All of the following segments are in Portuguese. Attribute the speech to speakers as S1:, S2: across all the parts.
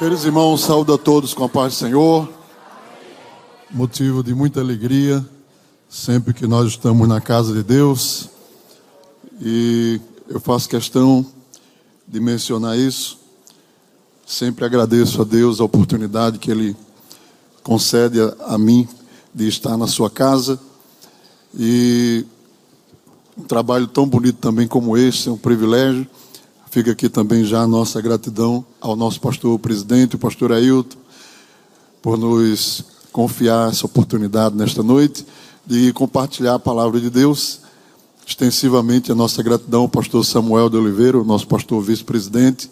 S1: Queridos irmãos, saúdo a todos com a paz do Senhor. Motivo de muita alegria sempre que nós estamos na casa de Deus. E eu faço questão de mencionar isso. Sempre agradeço a Deus a oportunidade que Ele concede a, mim de estar na sua casa. E um trabalho tão bonito também como este é um privilégio. Fica aqui também já a nossa gratidão ao nosso pastor presidente, o pastor Ailton, por nos confiar essa oportunidade nesta noite de compartilhar a palavra de Deus. Extensivamente a nossa gratidão ao pastor Samuel de Oliveira, o nosso pastor vice-presidente.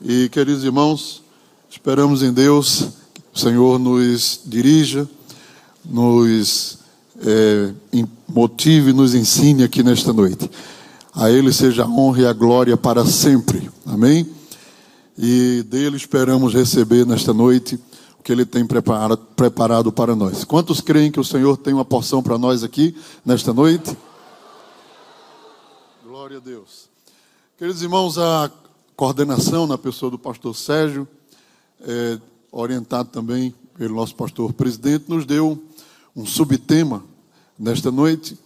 S1: E, queridos irmãos, esperamos em Deus que o Senhor nos dirija, nos é, motive, nos ensine aqui nesta noite. A Ele seja a honra e a glória para sempre. Amém? E dele esperamos receber nesta noite o que Ele tem preparado, preparado para nós. Quantos creem que o Senhor tem uma porção para nós aqui nesta noite? Glória a Deus. Queridos irmãos, a coordenação na pessoa do pastor Sérgio, é, orientado também pelo nosso pastor presidente, nos deu um subtema nesta noite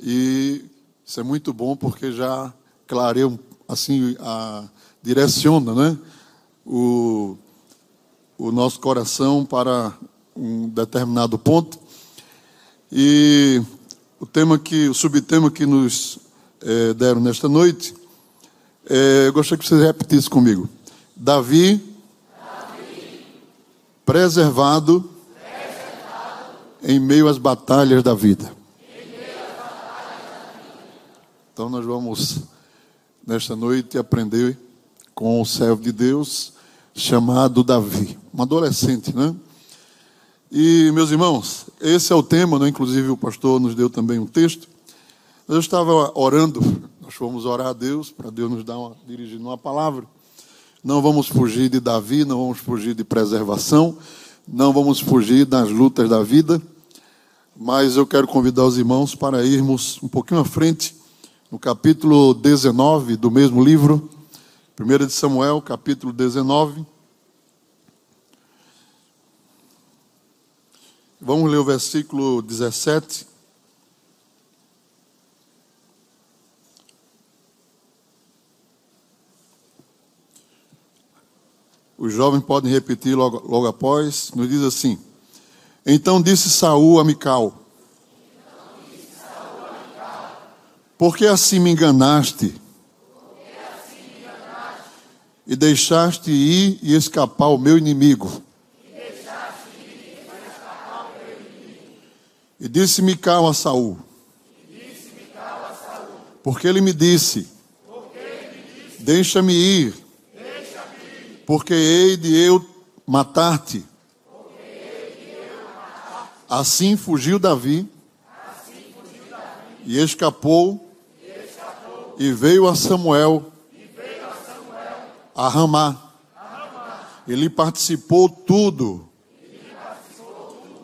S1: e isso é muito bom porque já clareia assim a direciona, né? O, o nosso coração para um determinado ponto. E o tema que, o subtema que nos é, deram nesta noite, é, eu gostaria que vocês repetissem comigo. Davi, Davi preservado, preservado, em meio às batalhas da vida. Então nós vamos, nesta noite, aprender com o servo de Deus chamado Davi, um adolescente, né? E, meus irmãos, esse é o tema, né? inclusive o pastor nos deu também um texto. Eu estava orando, nós fomos orar a Deus, para Deus nos dar uma, dirigir uma palavra. Não vamos fugir de Davi, não vamos fugir de preservação, não vamos fugir das lutas da vida, mas eu quero convidar os irmãos para irmos um pouquinho à frente no capítulo 19 do mesmo livro, 1 de Samuel, capítulo 19. Vamos ler o versículo 17. Os jovens podem repetir logo, logo após. Nos diz assim: Então disse Saul a Mical: Por que assim me enganaste? E deixaste ir e escapar o meu inimigo. E disse Mical a Saul. Porque ele me disse: Deixa-me ir, porque hei de eu matar-te. Assim fugiu Davi e escapou e veio a Samuel, a Ramá. Ele participou tudo.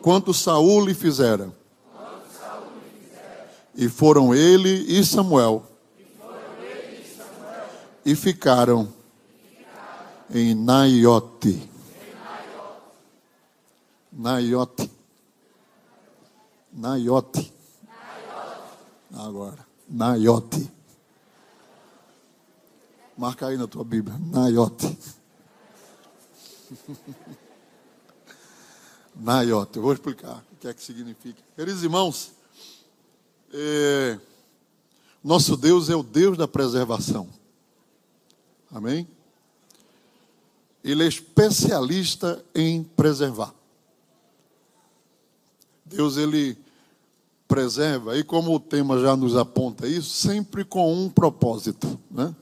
S1: Quanto Saul lhe fizera. E foram ele e Samuel. E ficaram em Naiote. Naiote. Naiote. Agora. Naiote. Marca aí na tua Bíblia. Naiote. Naiote. Eu vou explicar o que é que significa. Queridos irmãos, é, nosso Deus é o Deus da preservação. Amém? Ele é especialista em preservar. Deus, ele preserva, e como o tema já nos aponta isso, sempre com um propósito, né?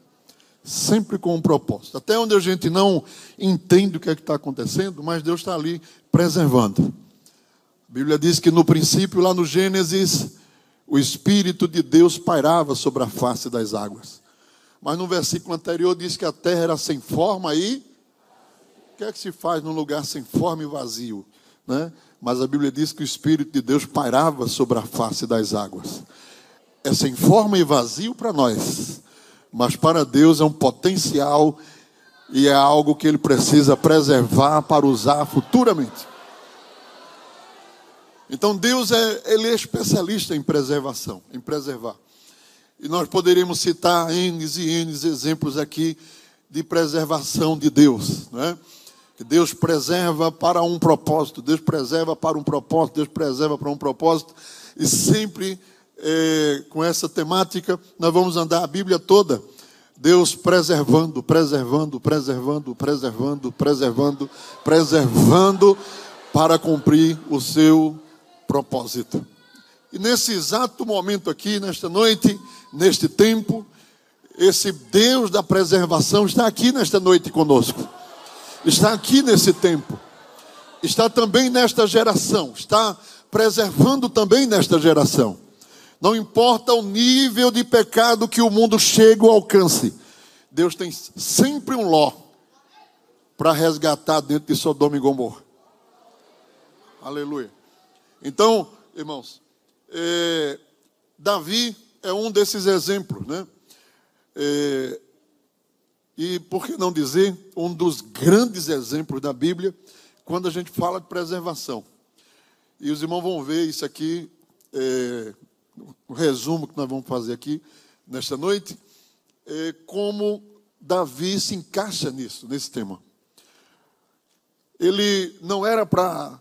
S1: Sempre com um propósito. Até onde a gente não entende o que é que está acontecendo, mas Deus está ali preservando. A Bíblia diz que no princípio, lá no Gênesis, o Espírito de Deus pairava sobre a face das águas. Mas no versículo anterior diz que a terra era sem forma e. O que é que se faz num lugar sem forma e vazio? Né? Mas a Bíblia diz que o Espírito de Deus pairava sobre a face das águas. É sem forma e vazio para nós mas para Deus é um potencial e é algo que ele precisa preservar para usar futuramente. Então Deus é, ele é especialista em preservação, em preservar. E nós poderíamos citar N e N exemplos aqui de preservação de Deus, né? Que Deus preserva para um propósito, Deus preserva para um propósito, Deus preserva para um propósito, e sempre é, com essa temática nós vamos andar a Bíblia toda. Deus preservando, preservando, preservando, preservando, preservando, preservando para cumprir o seu propósito. E nesse exato momento aqui, nesta noite, neste tempo, esse Deus da preservação está aqui nesta noite conosco. Está aqui nesse tempo. Está também nesta geração. Está preservando também nesta geração. Não importa o nível de pecado que o mundo chegue ou alcance. Deus tem sempre um ló para resgatar dentro de Sodoma e Gomorra. Aleluia. Então, irmãos, é, Davi é um desses exemplos, né? É, e por que não dizer um dos grandes exemplos da Bíblia quando a gente fala de preservação? E os irmãos vão ver isso aqui, é, o resumo que nós vamos fazer aqui nesta noite, é, como Davi se encaixa nisso, nesse tema. Ele não era para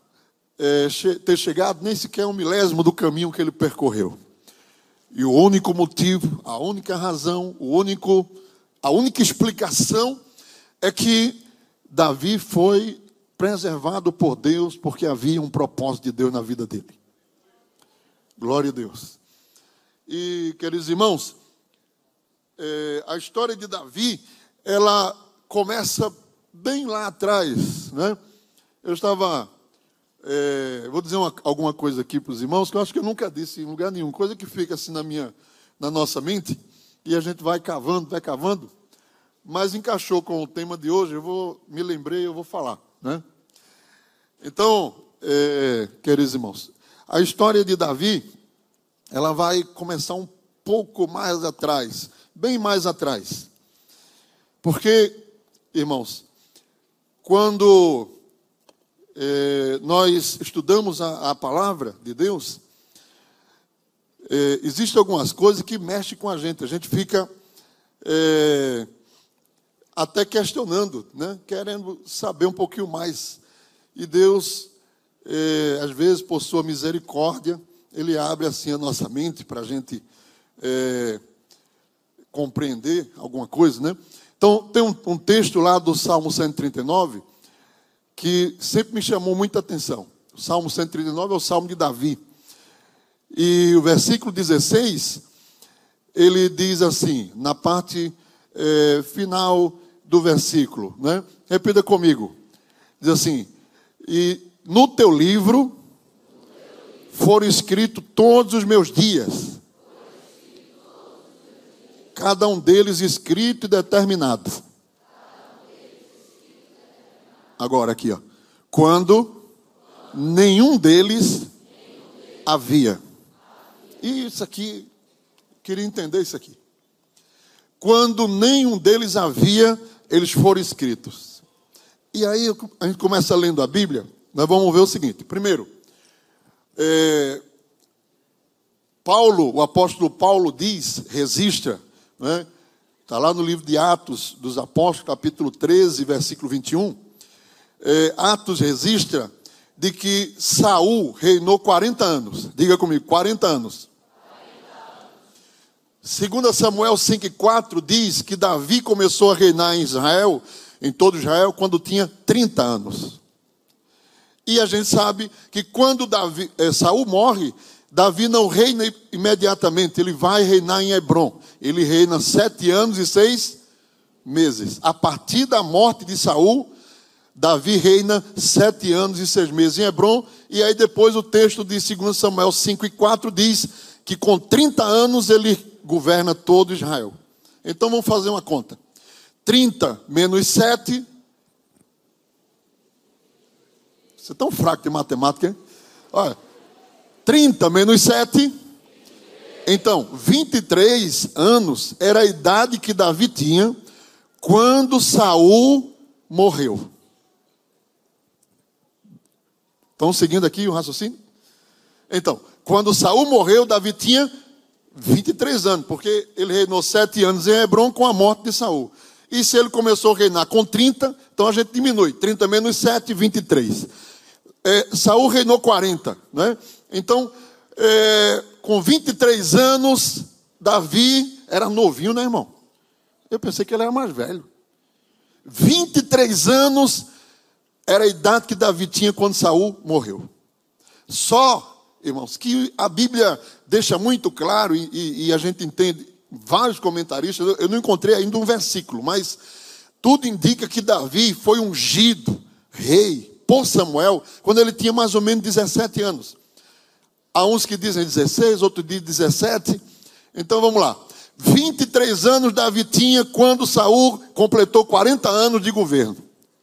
S1: é, ter chegado nem sequer um milésimo do caminho que ele percorreu. E o único motivo, a única razão, o único, a única explicação é que Davi foi preservado por Deus porque havia um propósito de Deus na vida dele. Glória a Deus. E, queridos irmãos, é, a história de Davi, ela começa bem lá atrás, né? Eu estava é, vou dizer uma, alguma coisa aqui para os irmãos que eu acho que eu nunca disse em lugar nenhum, coisa que fica assim na minha, na nossa mente e a gente vai cavando, vai cavando, mas encaixou com o tema de hoje. Eu vou me lembrei, eu vou falar, né? Então, é, queridos irmãos, a história de Davi, ela vai começar um pouco mais atrás, bem mais atrás, porque, irmãos, quando é, nós estudamos a, a, palavra de Deus, é, existem algumas coisas que mexem com a gente. A gente fica é, até questionando, né? querendo saber um pouquinho mais. E Deus, às vezes, por sua misericórdia, Ele abre assim a nossa mente para a gente é, compreender alguma coisa, né? Então, tem um, um texto lá do Salmo 139 que sempre me chamou muita atenção. O Salmo 139 é o Salmo de Davi. E o versículo 16, ele diz assim, na parte é, final do versículo, né? Repita comigo. Diz assim: E no teu livro foram escritos todos os meus dias, cada um deles escrito e determinado Agora aqui, ó. Quando nenhum deles havia. E isso aqui, queria entender isso aqui. Quando nenhum deles havia, eles foram escritos. E aí a gente começa lendo a Bíblia, nós vamos ver o seguinte. Primeiro, é, Paulo, o apóstolo Paulo diz, resista, né? Está lá no livro de Atos dos Apóstolos, capítulo 13, versículo 21 é, Atos registra de que Saul reinou 40 anos. Diga comigo, 40 anos. 2 Samuel 5,4 diz que Davi começou a reinar em Israel, em todo Israel, quando tinha 30 anos. E a gente sabe que quando Davi, é, Saul morre, Davi não reina imediatamente, ele vai reinar em Hebron. Ele reina sete anos e seis meses. A partir da morte de Saul, Davi reina sete anos e seis meses em Hebron, e aí depois o texto de 2 Samuel 5 e 4 diz que com 30 anos ele governa todo Israel. Então vamos fazer uma conta. 30 menos 7. Você é tão fraco de matemática, hein? Olha, 30 menos 7. Então, 23 anos era a idade que Davi tinha quando Saul morreu. Estão seguindo aqui o raciocínio? Então, quando Saul morreu, Davi tinha 23 anos, porque ele reinou sete anos em Hebron com a morte de Saul. E se ele começou a reinar com 30, então a gente diminui. 30 menos 7, 23. É, Saul reinou 40, né? Então, é, com 23 anos, Davi era novinho, né, irmão? Eu pensei que ele era mais velho. 23 anos era a idade que Davi tinha quando Saul morreu. Só, irmãos, que a Bíblia deixa muito claro, e, e, e a gente entende, vários comentaristas, eu, eu não encontrei ainda um versículo, mas tudo indica que Davi foi ungido rei por Samuel quando ele tinha mais ou menos 17 anos. Há uns que dizem 16, outros dizem 17. Então vamos lá. 23 anos Davi tinha quando Saul completou 40 anos de governo.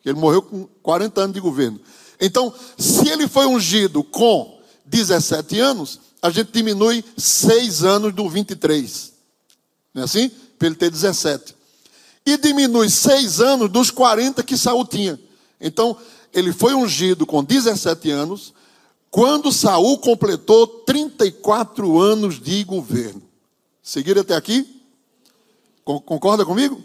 S1: Ele morreu com 40 anos de governo. Então, se ele foi ungido com 17 anos, a gente diminui 6 anos do 23. Não é assim? Para ele ter 17. E diminui 6 anos dos 40 que Saul tinha. Então, ele foi ungido com 17 anos, quando Saul completou 34 anos de governo. Seguiram até aqui? Concorda comigo?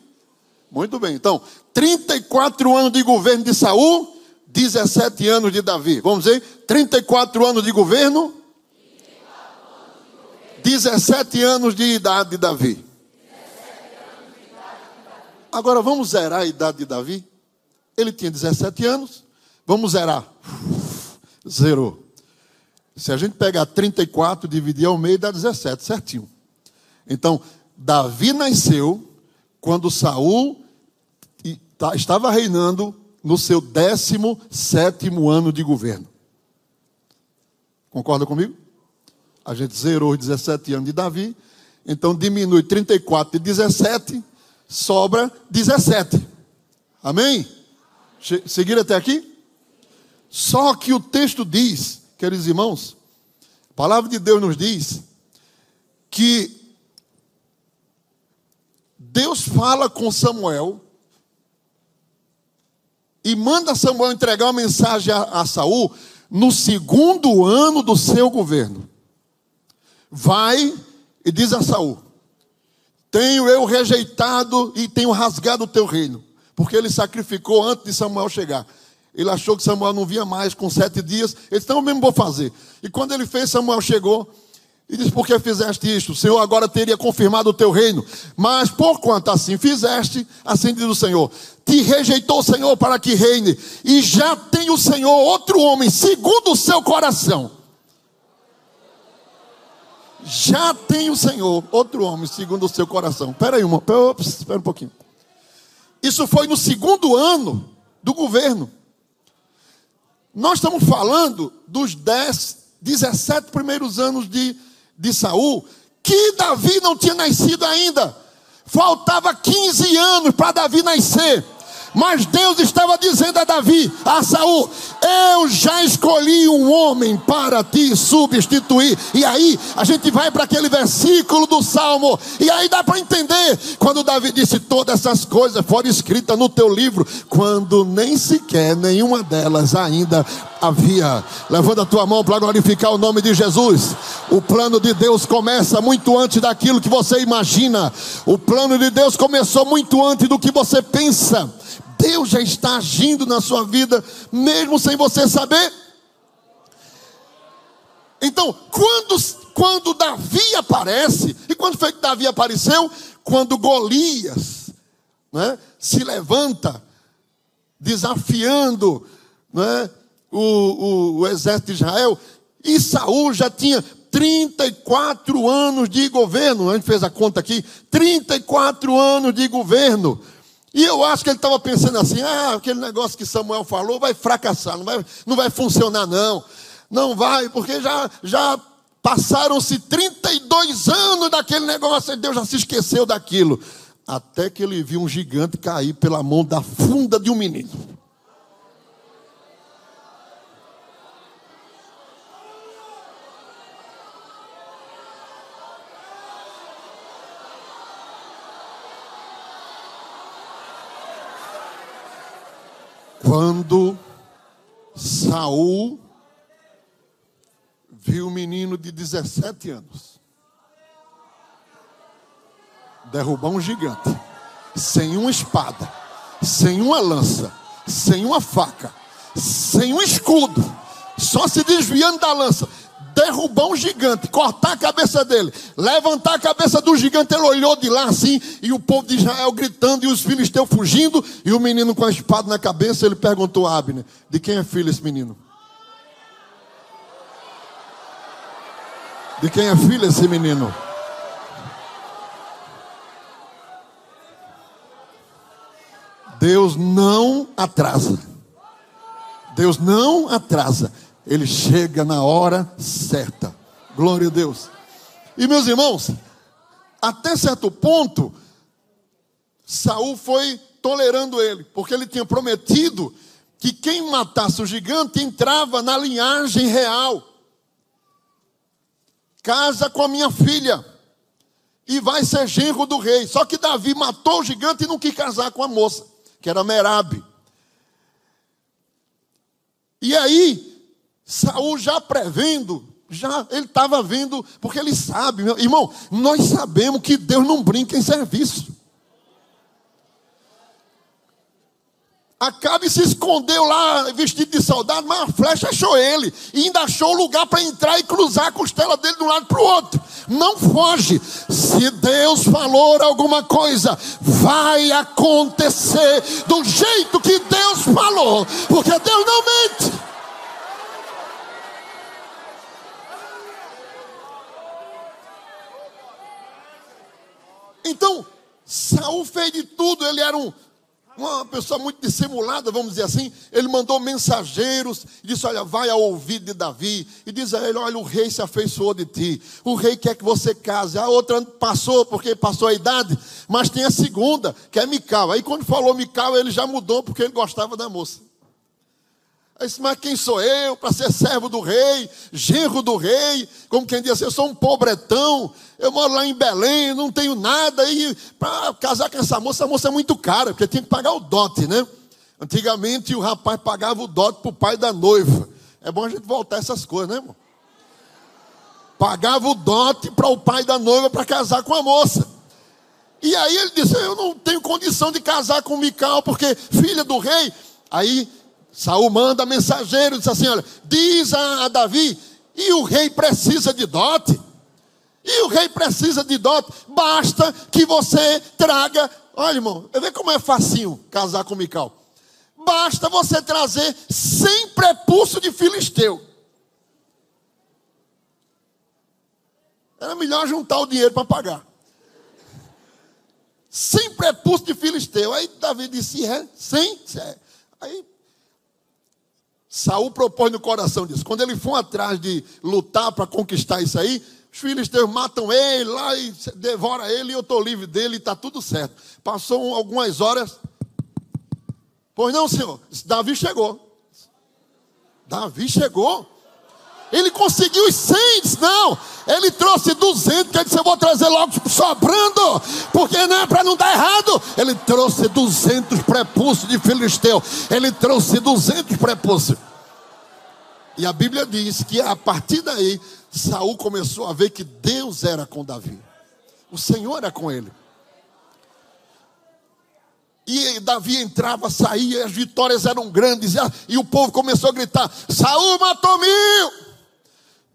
S1: Muito bem. Então, 34 anos de governo de Saul, 17 anos de Davi. Vamos dizer, 34 anos de governo, 17 anos de idade de Davi. Agora vamos zerar a idade de Davi. Ele tinha 17 anos. Vamos zerar. Zerou. Se a gente pegar 34 e dividir ao meio, dá 17, certinho. Então, Davi nasceu quando Saul estava reinando no seu 17 ano de governo. Concorda comigo? A gente zerou os 17 anos de Davi, então diminui 34 de 17, sobra 17. Amém? Seguir até aqui? Só que o texto diz, queridos irmãos, a palavra de Deus nos diz que Deus fala com Samuel e manda Samuel entregar uma mensagem a, a Saul no segundo ano do seu governo. Vai e diz a Saul: Tenho eu rejeitado e tenho rasgado o teu reino, porque ele sacrificou antes de Samuel chegar. Ele achou que Samuel não vinha mais com sete dias. Ele disse: Então eu mesmo vou fazer. E quando ele fez, Samuel chegou e disse: Por que fizeste isto? O Senhor agora teria confirmado o teu reino. Mas por quanto assim fizeste, assim diz o Senhor: Te rejeitou o Senhor para que reine, e já tem o Senhor outro homem, segundo o seu coração. Já tem o Senhor outro homem, segundo o seu coração. Espera aí, uma, espera um pouquinho. Isso foi no segundo ano do governo. Nós estamos falando dos 10, 17 primeiros anos de de Saul, que Davi não tinha nascido ainda. Faltava 15 anos para Davi nascer. Mas Deus estava dizendo a Davi, a Saul: Eu já escolhi um homem para te substituir. E aí a gente vai para aquele versículo do Salmo, e aí dá para entender quando Davi disse: Todas essas coisas foram escritas no teu livro, quando nem sequer nenhuma delas ainda havia. Levanta a tua mão para glorificar o nome de Jesus. O plano de Deus começa muito antes daquilo que você imagina. O plano de Deus começou muito antes do que você pensa. Deus já está agindo na sua vida, mesmo sem você saber. Então, quando, quando Davi aparece, e quando foi que Davi apareceu? Quando Golias né, se levanta, desafiando né, o, o, o exército de Israel, e Saul já tinha 34 anos de governo, a gente fez a conta aqui, 34 anos de governo. E eu acho que ele estava pensando assim: ah, aquele negócio que Samuel falou vai fracassar, não vai, não vai funcionar, não. Não vai, porque já, já passaram-se 32 anos daquele negócio e Deus já se esqueceu daquilo. Até que ele viu um gigante cair pela mão da funda de um menino. Quando Saul viu um menino de 17 anos derrubar um gigante, sem uma espada, sem uma lança, sem uma faca, sem um escudo, só se desviando da lança, derrubar um gigante, cortar a cabeça dele, levantar a cabeça do gigante, ele olhou de lá assim, e o povo de Israel gritando, e os filisteus fugindo, e o menino com a espada na cabeça, ele perguntou a Abner, de quem é filho esse menino? De quem é filho esse menino? Deus não atrasa. Deus não atrasa. Ele chega na hora certa. Glória a Deus. E meus irmãos, até certo ponto, Saul foi tolerando ele, porque ele tinha prometido que quem matasse o gigante entrava na linhagem real. Casa com a minha filha e vai ser genro do rei. Só que Davi matou o gigante e não quis casar com a moça, que era Merabe. E aí, Saul já prevendo, já ele estava vendo, porque ele sabe, meu irmão, nós sabemos que Deus não brinca em serviço. Acabe se escondeu lá vestido de soldado, mas a flecha achou ele. E ainda achou lugar para entrar e cruzar a costela dele de um lado para o outro. Não foge. Se Deus falou alguma coisa, vai acontecer do jeito que Deus falou. Porque Deus não mente. Então, Saul fez de tudo, ele era um, uma pessoa muito dissimulada, vamos dizer assim. Ele mandou mensageiros e disse: Olha, vai ao ouvido de Davi e diz a ele: Olha, o rei se afeiçoou de ti, o rei quer que você case. A outra passou, porque passou a idade, mas tem a segunda, que é Mical. Aí quando falou Mical, ele já mudou, porque ele gostava da moça. Aí disse, mas quem sou eu para ser servo do rei, genro do rei? Como quem diz assim, eu sou um pobretão, eu moro lá em Belém, não tenho nada. E para casar com essa moça, a moça é muito cara, porque tinha que pagar o dote, né? Antigamente o rapaz pagava o dote para o pai da noiva. É bom a gente voltar essas coisas, né, irmão? Pagava o dote para o pai da noiva para casar com a moça. E aí ele disse: Eu não tenho condição de casar com Mical, porque filha do rei. Aí Saul manda mensageiro, diz assim: olha, diz a, a Davi, e o rei precisa de dote. E o rei precisa de dote, basta que você traga. Olha, irmão, vê como é facinho casar com Mical. Basta você trazer sem prepulso de filisteu. Era melhor juntar o dinheiro para pagar. Sem prepulso de filisteu. Aí Davi disse: é, sem. É. Aí Saul propôs no coração disso. Quando ele for atrás de lutar para conquistar isso aí, os filisteus matam ele lá e devora ele, e eu estou livre dele está tudo certo. Passou algumas horas. Pois não, senhor. Davi chegou. Davi chegou. Ele conseguiu os 100, não. Ele trouxe 200, quer dizer, eu vou trazer logo sobrando, porque não é para não dar errado. Ele trouxe 200 prepulsos de filisteu. Ele trouxe 200 prepulsos. E a Bíblia diz que a partir daí, Saul começou a ver que Deus era com Davi. O Senhor era com ele. E Davi entrava, saía, as vitórias eram grandes, e o povo começou a gritar: Saul matou mil,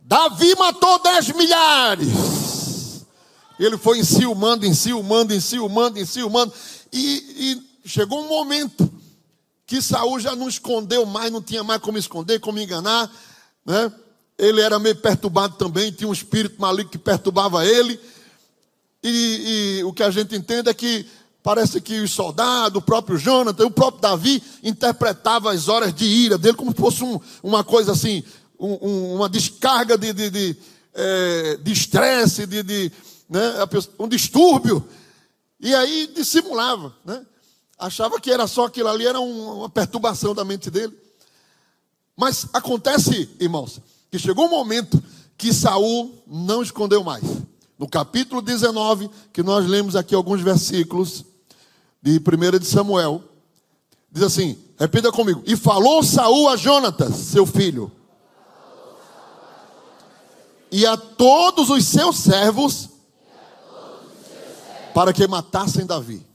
S1: Davi matou dez milhares. Ele foi enciumando, enciumando, enciumando, enciumando. E, e chegou um momento que Saul já não escondeu mais, não tinha mais como esconder, como enganar, né? Ele era meio perturbado também, tinha um espírito maligno que perturbava ele. E, e o que a gente entende é que parece que os soldados, o próprio Jonathan, o próprio Davi interpretava as horas de ira dele como se fosse um, uma coisa assim, um, um, uma descarga de de, de, é, de estresse, de, de né, um distúrbio. E aí dissimulava, né? Achava que era só aquilo ali, era uma perturbação da mente dele. Mas acontece, irmãos, que chegou um momento que Saul não escondeu mais. No capítulo 19, que nós lemos aqui alguns versículos de 1 de Samuel, Diz assim, repita comigo. E falou Saul a Jonatas, seu filho, e a todos os seus servos, para que matassem Davi.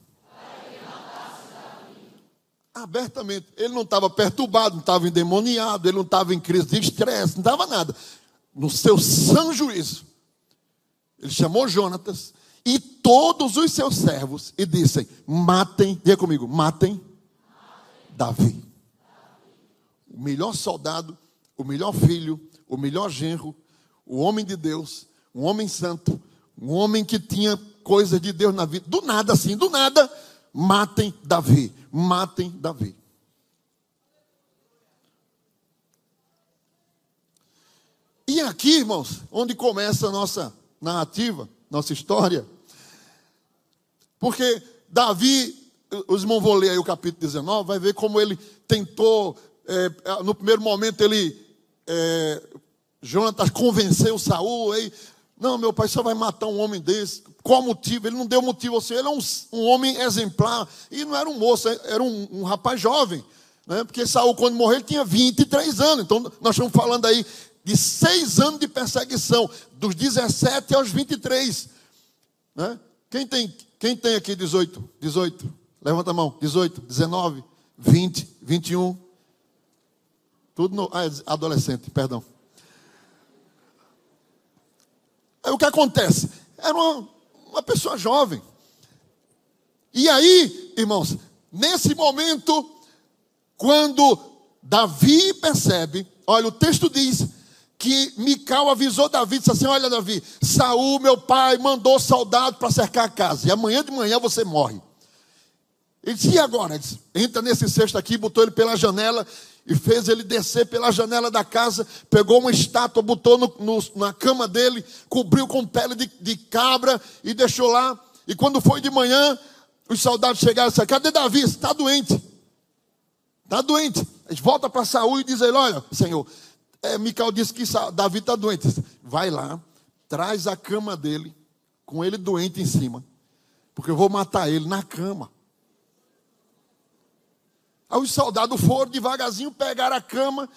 S1: Abertamente, ele não estava perturbado, não estava endemoniado, ele não estava em crise de estresse, não estava nada. No seu sã juízo, ele chamou Jonatas e todos os seus servos e disse: Matem, diga comigo, matem Davi. O melhor soldado, o melhor filho, o melhor genro, o homem de Deus, um homem santo, um homem que tinha coisas de Deus na vida. Do nada, assim, do nada, matem Davi, matem Davi. E aqui, irmãos, onde começa a nossa narrativa, nossa história, porque Davi os irmãos vão ler aí o capítulo 19, vai ver como ele tentou, é, no primeiro momento ele, é, Jonatas convenceu Saul, aí, não, meu pai só vai matar um homem desse. Qual motivo? Ele não deu motivo, seja, ele é um, um homem exemplar, e não era um moço, era um, um rapaz jovem, né? porque Saul, quando morreu, ele tinha 23 anos, então nós estamos falando aí de seis anos de perseguição, dos 17 aos 23. Né? Quem, tem, quem tem aqui 18? 18? Levanta a mão. 18, 19, 20, 21. Tudo no. Ah, adolescente, perdão. Aí o que acontece? Era uma, uma pessoa jovem. E aí, irmãos, nesse momento, quando Davi percebe, olha, o texto diz que Mical avisou Davi, disse assim: Olha, Davi, Saul, meu pai, mandou soldado para cercar a casa, e amanhã de manhã você morre. Ele disse, e agora? Ele disse, entra nesse cesto aqui, botou ele pela janela e fez ele descer pela janela da casa, pegou uma estátua, botou no, no, na cama dele, cobriu com pele de, de, cabra e deixou lá. E quando foi de manhã, os soldados chegaram e disseram, cadê Davi? Está doente. Está doente. Eles voltam para Saul e dizem, olha, Senhor, é, Micael disse que Davi está doente. Vai lá, traz a cama dele, com ele doente em cima, porque eu vou matar ele na cama. Aí os soldados foram devagarzinho, pegaram a cama,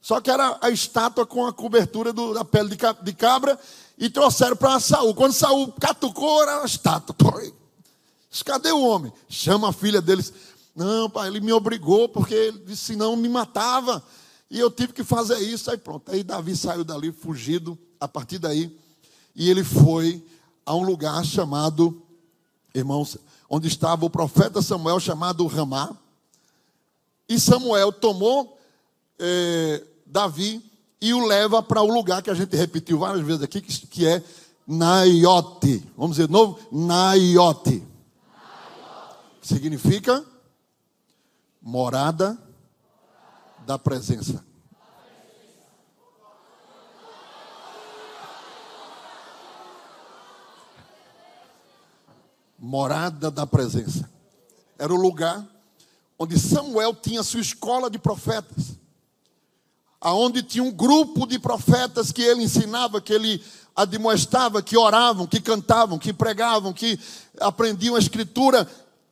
S1: só que era a estátua com a cobertura do, da pele de cabra, e trouxeram para Saul. Quando Saul catucou, era a estátua. Cadê o homem? Chama a filha deles. Não, pai, ele me obrigou, porque ele disse, senão me matava. E eu tive que fazer isso. Aí pronto. Aí Davi saiu dali, fugido, a partir daí. E ele foi a um lugar chamado, irmãos, onde estava o profeta Samuel, chamado Ramá. E Samuel tomou é, Davi e o leva para o lugar que a gente repetiu várias vezes aqui, que, que é Naiote. Vamos dizer de novo? Naiote. Significa morada da presença. Morada da presença. Era o lugar onde Samuel tinha sua escola de profetas, aonde tinha um grupo de profetas que ele ensinava, que ele admoestava, que oravam, que cantavam, que pregavam, que aprendiam a escritura.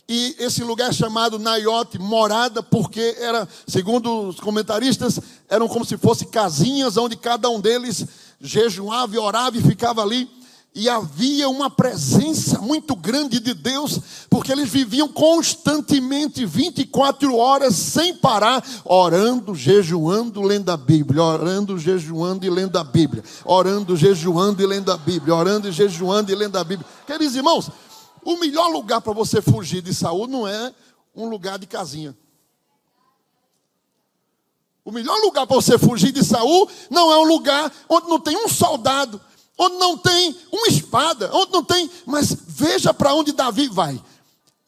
S1: E esse lugar chamado Naiote, morada, porque era, segundo os comentaristas, eram como se fossem casinhas onde cada um deles jejuava e orava e ficava ali e havia uma presença muito grande de Deus, porque eles viviam constantemente 24 horas sem parar, orando, jejuando, lendo a Bíblia, orando, jejuando e lendo a Bíblia, orando, jejuando e lendo a Bíblia, orando, jejuando e lendo a Bíblia. Queridos irmãos, o melhor lugar para você fugir de Saul não é um lugar de casinha. O melhor lugar para você fugir de Saul não é um lugar onde não tem um soldado onde não tem uma espada, onde não tem, mas veja para onde Davi vai.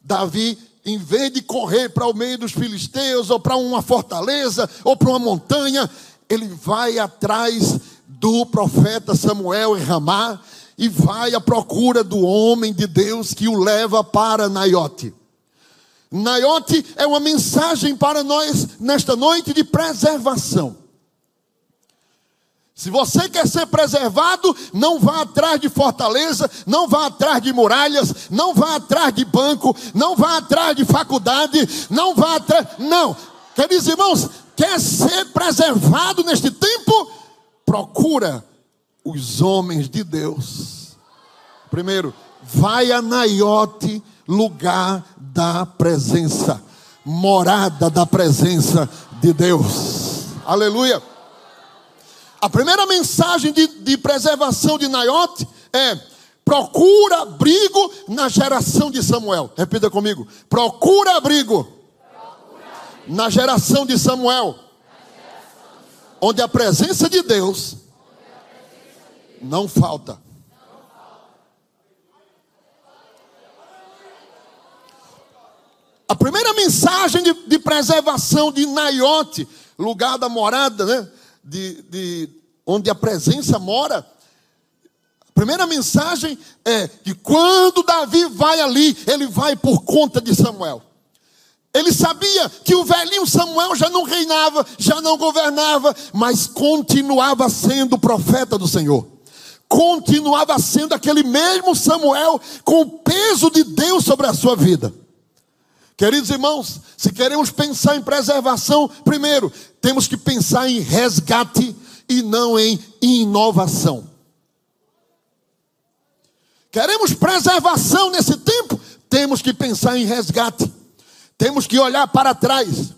S1: Davi, em vez de correr para o meio dos filisteus, ou para uma fortaleza, ou para uma montanha, ele vai atrás do profeta Samuel em Ramá e vai à procura do homem de Deus que o leva para Naiote. Naiote é uma mensagem para nós nesta noite de preservação. Se você quer ser preservado, não vá atrás de fortaleza, não vá atrás de muralhas, não vá atrás de banco, não vá atrás de faculdade, não vá atrás. Não. Queridos irmãos, quer ser preservado neste tempo? Procura os homens de Deus. Primeiro, vai a Naiote, lugar da presença, morada da presença de Deus. Aleluia. A primeira mensagem de, de preservação de Naiote é: procura abrigo na geração de Samuel. Repita comigo: procura abrigo, na geração de Samuel, onde a presença de Deus não falta. A primeira mensagem de, de preservação de Naiote, lugar da morada, né? De, de onde a presença mora. A primeira mensagem é que quando Davi vai ali, ele vai por conta de Samuel. Ele sabia que o velhinho Samuel já não reinava, já não governava, mas continuava sendo profeta do Senhor. Continuava sendo aquele mesmo Samuel com o peso de Deus sobre a sua vida. Queridos irmãos, se queremos pensar em preservação, primeiro, temos que pensar em resgate e não em inovação. Queremos preservação nesse tempo, temos que pensar em resgate. Temos que olhar para trás.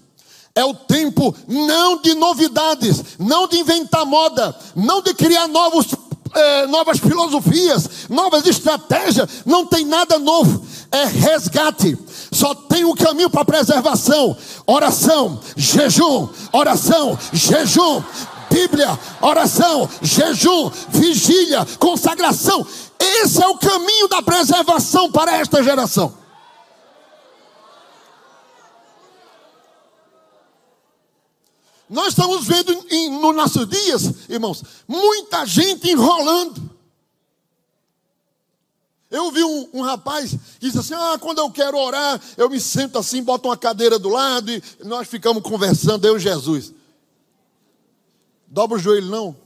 S1: É o tempo não de novidades, não de inventar moda, não de criar novos é, novas filosofias, novas estratégias, não tem nada novo, é resgate. Só tem um caminho para preservação: oração, jejum, oração, jejum, Bíblia, oração, jejum, vigília, consagração. Esse é o caminho da preservação para esta geração. Nós estamos vendo em, nos nossos dias, irmãos, muita gente enrolando. Eu vi um, um, rapaz que disse assim: Ah, quando eu quero orar, eu me sento assim, boto uma cadeira do lado e nós ficamos conversando, eu e Jesus. Dobra o joelho, não.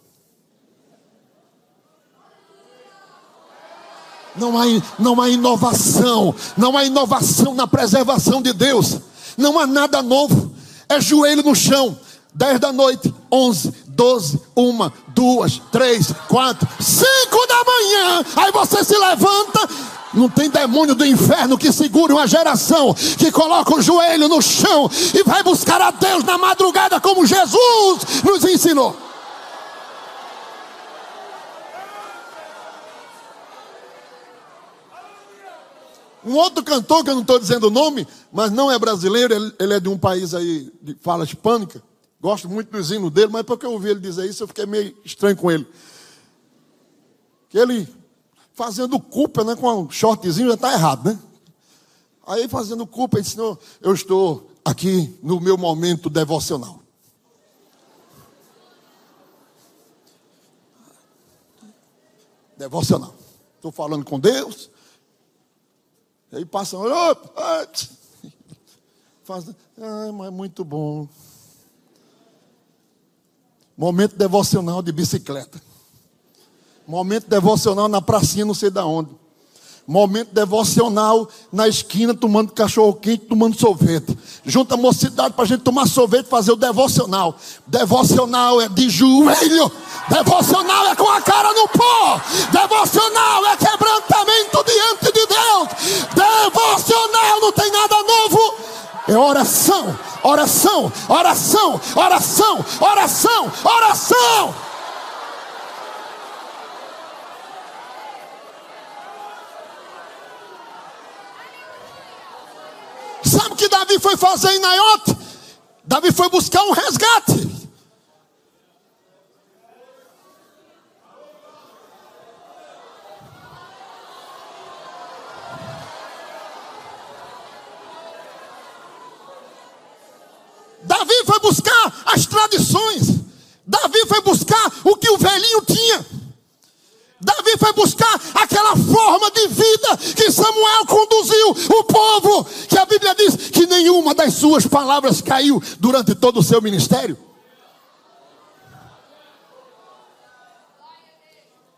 S1: Não há, não há inovação, não há inovação na preservação de Deus, não há nada novo, é joelho no chão, 10 da noite, 11, 12, 1, 2, 3, 4, 5 da manhã. Aí você se levanta. Não tem demônio do inferno que segure uma geração que coloca o joelho no chão e vai buscar a Deus na madrugada, como Jesus nos ensinou. Um outro cantor, que eu não estou dizendo o nome, mas não é brasileiro, ele é de um país aí de fala hispânica. Gosto muito do hino dele, mas porque eu ouvi ele dizer isso, eu fiquei meio estranho com ele. Que ele fazendo culpa, né, com um shortzinho já está errado, né? Aí fazendo culpa, ele disse, eu estou aqui no meu momento devocional. Devocional. Estou falando com Deus. Aí passa, faz, ah, mas muito bom. Momento devocional de bicicleta. Momento devocional na pracinha, não sei da onde. Momento devocional na esquina, tomando cachorro quente, tomando sorvete. Junta a mocidade para a gente tomar sorvete e fazer o devocional. Devocional é de joelho. Devocional é com a cara no pó. Devocional é quebrantamento diante de Deus. Devocional não tem nada novo. É oração oração, oração, oração, oração, oração. Sabe o que Davi foi fazer em Naiote? Davi foi buscar um resgate. Davi foi buscar as tradições. Davi foi buscar o que o velhinho tinha. Davi foi buscar aquela forma de vida que Samuel conduziu o povo, que a Bíblia diz que nenhuma das suas palavras caiu durante todo o seu ministério.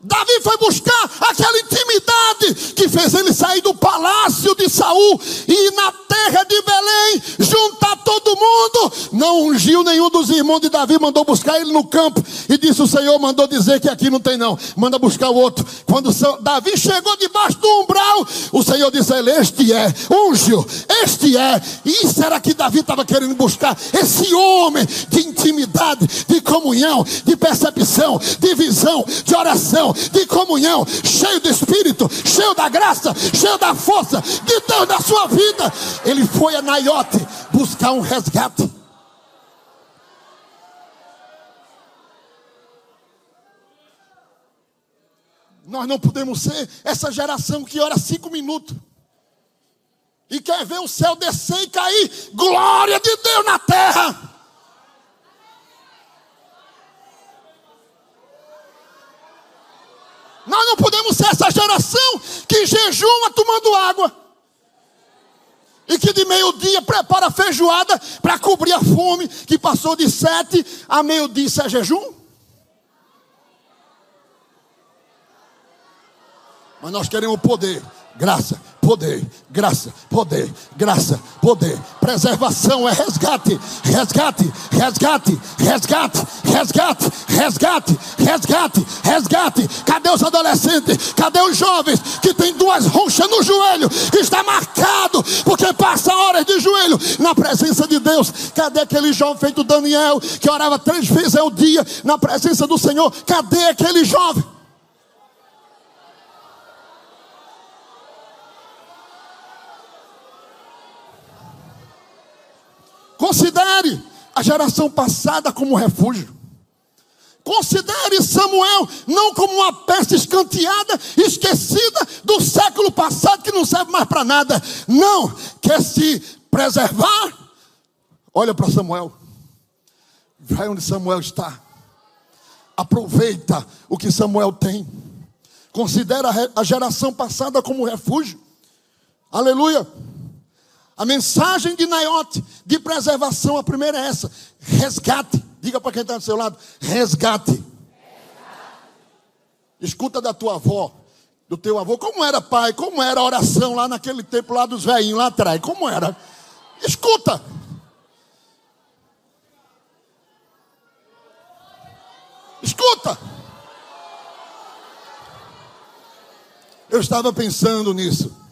S1: Davi foi buscar aquela intimidade que fez ele sair do palácio de Saul e ir na terra de Belém, juntar todo mundo. Não ungiu nenhum dos irmãos de Davi, mandou buscar ele no campo e disse: O Senhor mandou dizer que aqui não tem, não, manda buscar o outro. Quando Davi chegou debaixo do umbral, o Senhor disse a ele: Este é, ungiu, este é. E era que Davi estava querendo buscar, esse homem de intimidade, de comunhão, de percepção, de visão, de oração de comunhão, cheio do Espírito, cheio da graça, cheio da força de Deus na sua vida. Ele foi a Naiote buscar um resgate. Nós não podemos ser essa geração que ora cinco minutos e quer ver o céu descer e cair. Glória de Deus na terra. Nós não podemos ser essa geração que jejuma tomando água. E que de meio-dia prepara feijoada para cobrir a fome que passou de sete a meio-dia. Isso é jejum? Mas nós queremos poder, graça, poder, graça, poder, graça, poder. Preservação é resgate, resgate, resgate, resgate, resgate, resgate, resgate, resgate. Cadê os adolescentes? Cadê os jovens que tem duas ronchas no joelho? Está marcado porque passa horas de joelho na presença de Deus. Cadê aquele jovem feito Daniel que orava três vezes ao dia na presença do Senhor? Cadê aquele jovem? Considere a geração passada como refúgio. Considere Samuel não como uma peça escanteada, esquecida do século passado que não serve mais para nada. Não, quer se preservar. Olha para Samuel. Vai onde Samuel está. Aproveita o que Samuel tem. Considera a geração passada como refúgio. Aleluia. A mensagem de Naiote de preservação, a primeira é essa: resgate. Diga para quem está do seu lado: resgate. resgate. Escuta da tua avó, do teu avô, como era pai, como era a oração lá naquele tempo lá dos velhinhos lá atrás, como era? Escuta. Escuta. Eu estava pensando nisso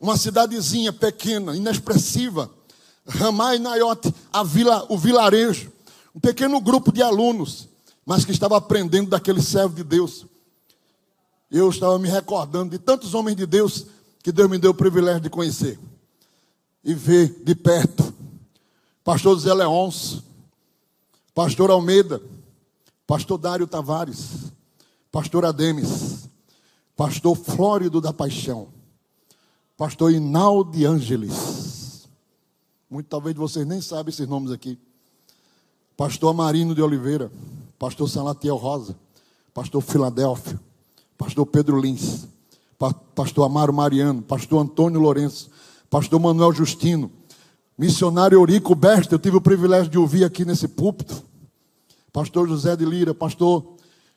S1: uma cidadezinha pequena, inexpressiva, Ramai Naiote, a vila, o vilarejo, um pequeno grupo de alunos, mas que estava aprendendo daquele servo de Deus. Eu estava me recordando de tantos homens de Deus que Deus me deu o privilégio de conhecer e ver de perto. Pastor Zé Leôncio, Pastor Almeida, Pastor Dário Tavares, Pastor Ademes, Pastor Flórido da Paixão, Pastor Inaldo de Ângeles. Muito talvez vocês nem sabem esses nomes aqui. Pastor Marino de Oliveira. Pastor Salatiel Rosa. Pastor Filadélfio. Pastor Pedro Lins. Pastor Amaro Mariano. Pastor Antônio Lourenço. Pastor Manuel Justino. Missionário Eurico Besta. Eu tive o privilégio de ouvir aqui nesse púlpito. Pastor José de Lira. Pastor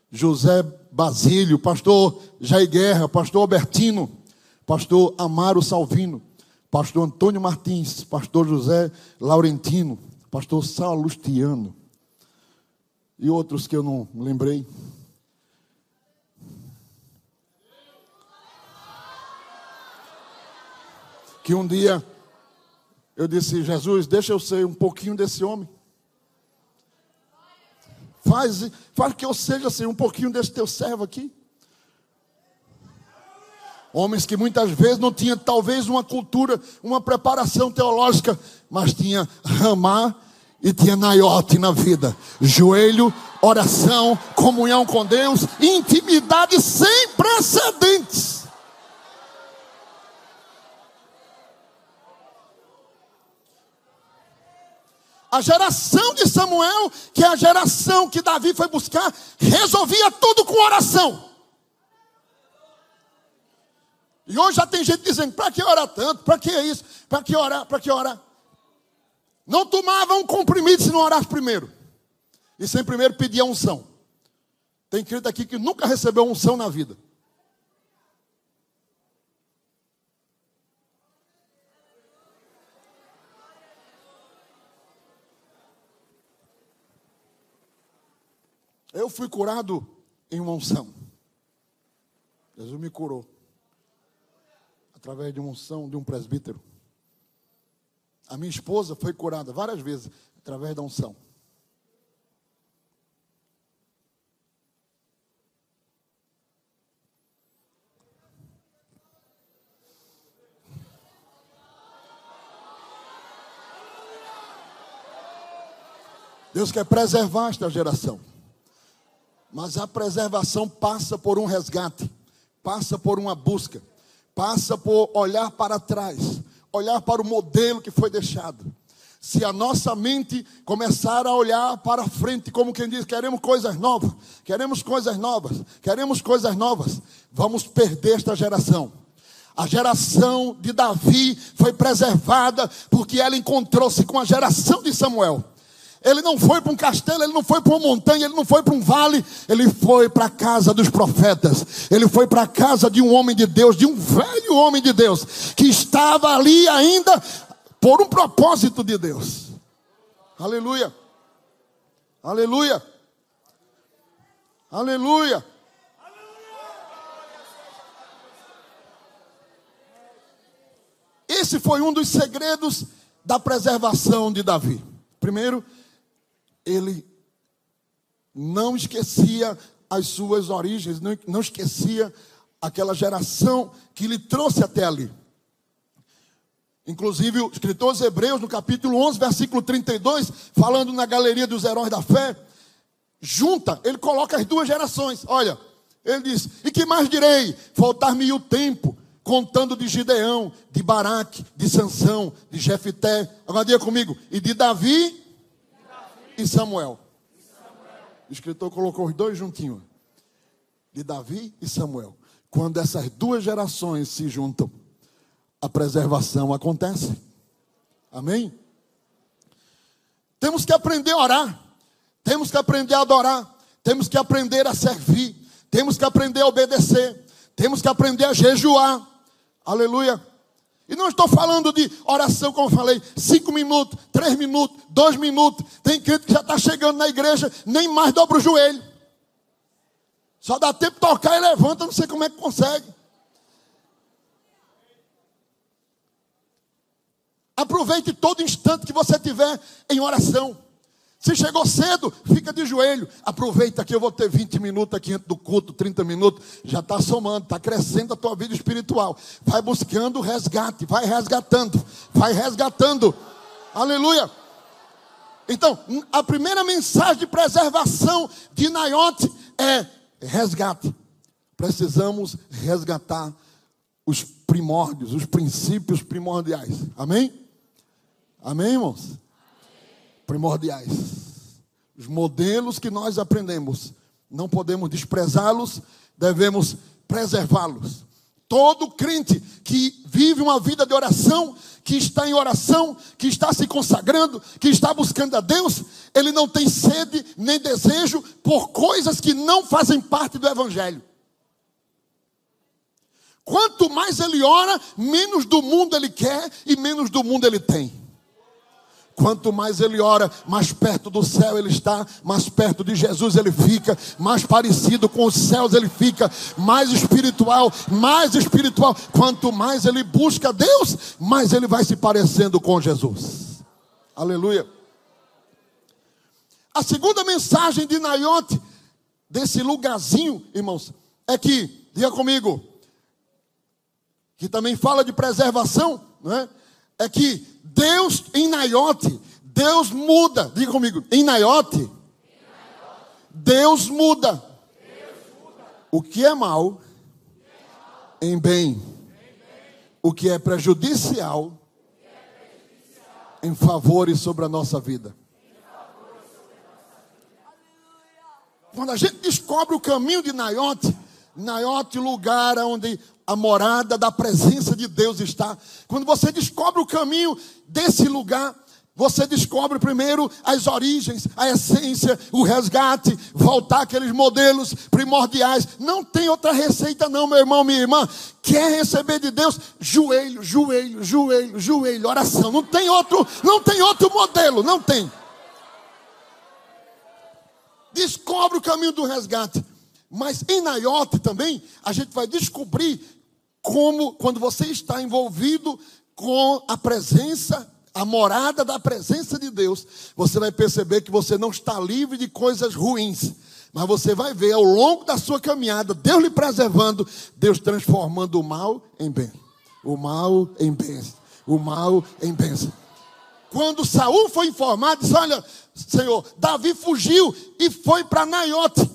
S1: José Basílio. Pastor Jair Guerra. Pastor Albertino pastor Amaro Salvino, pastor Antônio Martins, pastor José Laurentino, pastor Salustiano e outros que eu não lembrei. Que um dia eu disse: Jesus, deixa eu ser um pouquinho desse homem. Faz, faz que eu seja assim, um pouquinho desse teu servo aqui. Homens que muitas vezes não tinham talvez uma cultura, uma preparação teológica, mas tinha ramar e tinha naiote na vida. Joelho, oração, comunhão com Deus, intimidade sem precedentes. A geração de Samuel, que é a geração que Davi foi buscar, resolvia tudo com oração. E hoje já tem gente dizendo: para que orar tanto? Para que isso? Para que orar? Para que orar? Não tomava um comprimido se não orasse primeiro. E sem primeiro pedir a unção. Tem crente aqui que nunca recebeu unção na vida. Eu fui curado em uma unção. Jesus me curou. Através de uma unção de um presbítero. A minha esposa foi curada várias vezes através da unção. Deus quer preservar esta geração. Mas a preservação passa por um resgate, passa por uma busca, passa por olhar para trás, olhar para o modelo que foi deixado. Se a nossa mente começar a olhar para frente, como quem diz, queremos coisas novas, queremos coisas novas, queremos coisas novas, vamos perder esta geração. A geração de Davi foi preservada porque ela encontrou-se com a geração de Samuel. Ele não foi para um castelo, ele não foi para uma montanha, ele não foi para um vale, ele foi para a casa dos profetas. Ele foi para a casa de um homem de Deus, de um velho homem de Deus, que estava ali ainda por um propósito de Deus. Aleluia. Aleluia. Aleluia. Esse foi um dos segredos da preservação de Davi. Primeiro, ele não esquecia as suas origens, não, não esquecia aquela geração que lhe trouxe até ali. Inclusive, o escritor Hebreus, no capítulo 11, versículo 32, falando na galeria dos heróis da fé, junta, ele coloca as duas gerações. Olha, ele diz: E que mais direi? Faltar-me o tempo, contando de Gideão, de Baraque, de Sansão, de Jefité. Agora diga comigo: E de Davi e Samuel. O escritor colocou os dois juntinhos. De Davi e Samuel. Quando essas duas gerações se juntam, a preservação acontece. Amém? Temos que aprender a orar. Temos que aprender a adorar. Temos que aprender a servir. Temos que aprender a obedecer. Temos que aprender a jejuar. Aleluia. E não estou falando de oração, como falei, cinco minutos, três minutos, dois minutos. Tem crente que já está chegando na igreja, nem mais dobra o joelho. Só dá tempo de tocar e levanta, não sei como é que consegue. Aproveite todo instante que você tiver em oração. Se chegou cedo, fica de joelho. Aproveita que eu vou ter 20 minutos aqui dentro do culto, 30 minutos. Já está somando, está crescendo a tua vida espiritual. Vai buscando resgate, vai resgatando, vai resgatando. Aleluia. Então, a primeira mensagem de preservação de Naiote é resgate. Precisamos resgatar os primórdios, os princípios primordiais. Amém? Amém, irmãos? Primordiais. Os modelos que nós aprendemos, não podemos desprezá-los, devemos preservá-los. Todo crente que vive uma vida de oração, que está em oração, que está se consagrando, que está buscando a Deus, ele não tem sede nem desejo por coisas que não fazem parte do Evangelho. Quanto mais ele ora, menos do mundo ele quer e menos do mundo ele tem. Quanto mais ele ora, mais perto do céu ele está, mais perto de Jesus ele fica, mais parecido com os céus ele fica, mais espiritual, mais espiritual. Quanto mais ele busca Deus, mais ele vai se parecendo com Jesus. Aleluia. A segunda mensagem de Naiote, desse lugarzinho, irmãos, é que, diga comigo, que também fala de preservação, não é? é que Deus em Naiote, Deus muda. Diga comigo, em Naiote, Deus muda. O que é mal em bem. O que é prejudicial em favores sobre a nossa vida. Quando a gente descobre o caminho de Naiote, Naiote, lugar onde a morada da presença de Deus está. Quando você descobre o caminho desse lugar, você descobre primeiro as origens, a essência, o resgate, voltar aqueles modelos primordiais. Não tem outra receita, não, meu irmão, minha irmã. Quer receber de Deus? Joelho, joelho, joelho, joelho, oração. Não tem outro, não tem outro modelo, não tem. Descobre o caminho do resgate. Mas em Naiote também, a gente vai descobrir como, quando você está envolvido com a presença a morada da presença de Deus, você vai perceber que você não está livre de coisas ruins. Mas você vai ver ao longo da sua caminhada, Deus lhe preservando, Deus transformando o mal em bem. O mal em bem. O mal em bênção. Quando Saul foi informado, disse: Olha, Senhor, Davi fugiu e foi para Naiote.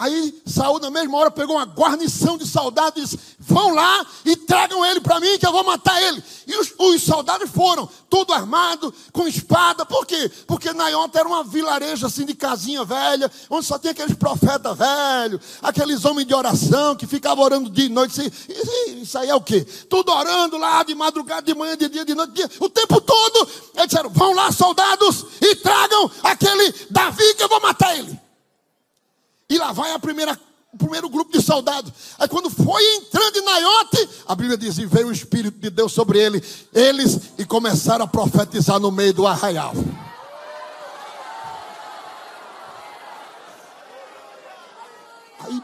S1: Aí Saul, na mesma hora, pegou uma guarnição de soldados e disse: Vão lá e tragam ele para mim, que eu vou matar ele. E os, os, soldados foram, tudo armado, com espada. Por quê? Porque Naiota era uma vilarejo assim de casinha velha, onde só tinha aqueles profetas velhos, aqueles homens de oração que ficavam orando dia e noite. Isso, isso aí é o quê? Tudo orando lá de madrugada, de manhã, de dia, de noite, de dia, o tempo todo. Eles disseram: Vão lá, soldados, e tragam aquele Davi que eu vou matar ele. E lá vai a primeira, o primeiro grupo de soldados. Aí quando foi entrando em Naiote, a Bíblia diz: e veio o Espírito de Deus sobre ele, eles e começaram a profetizar no meio do arraial. Aí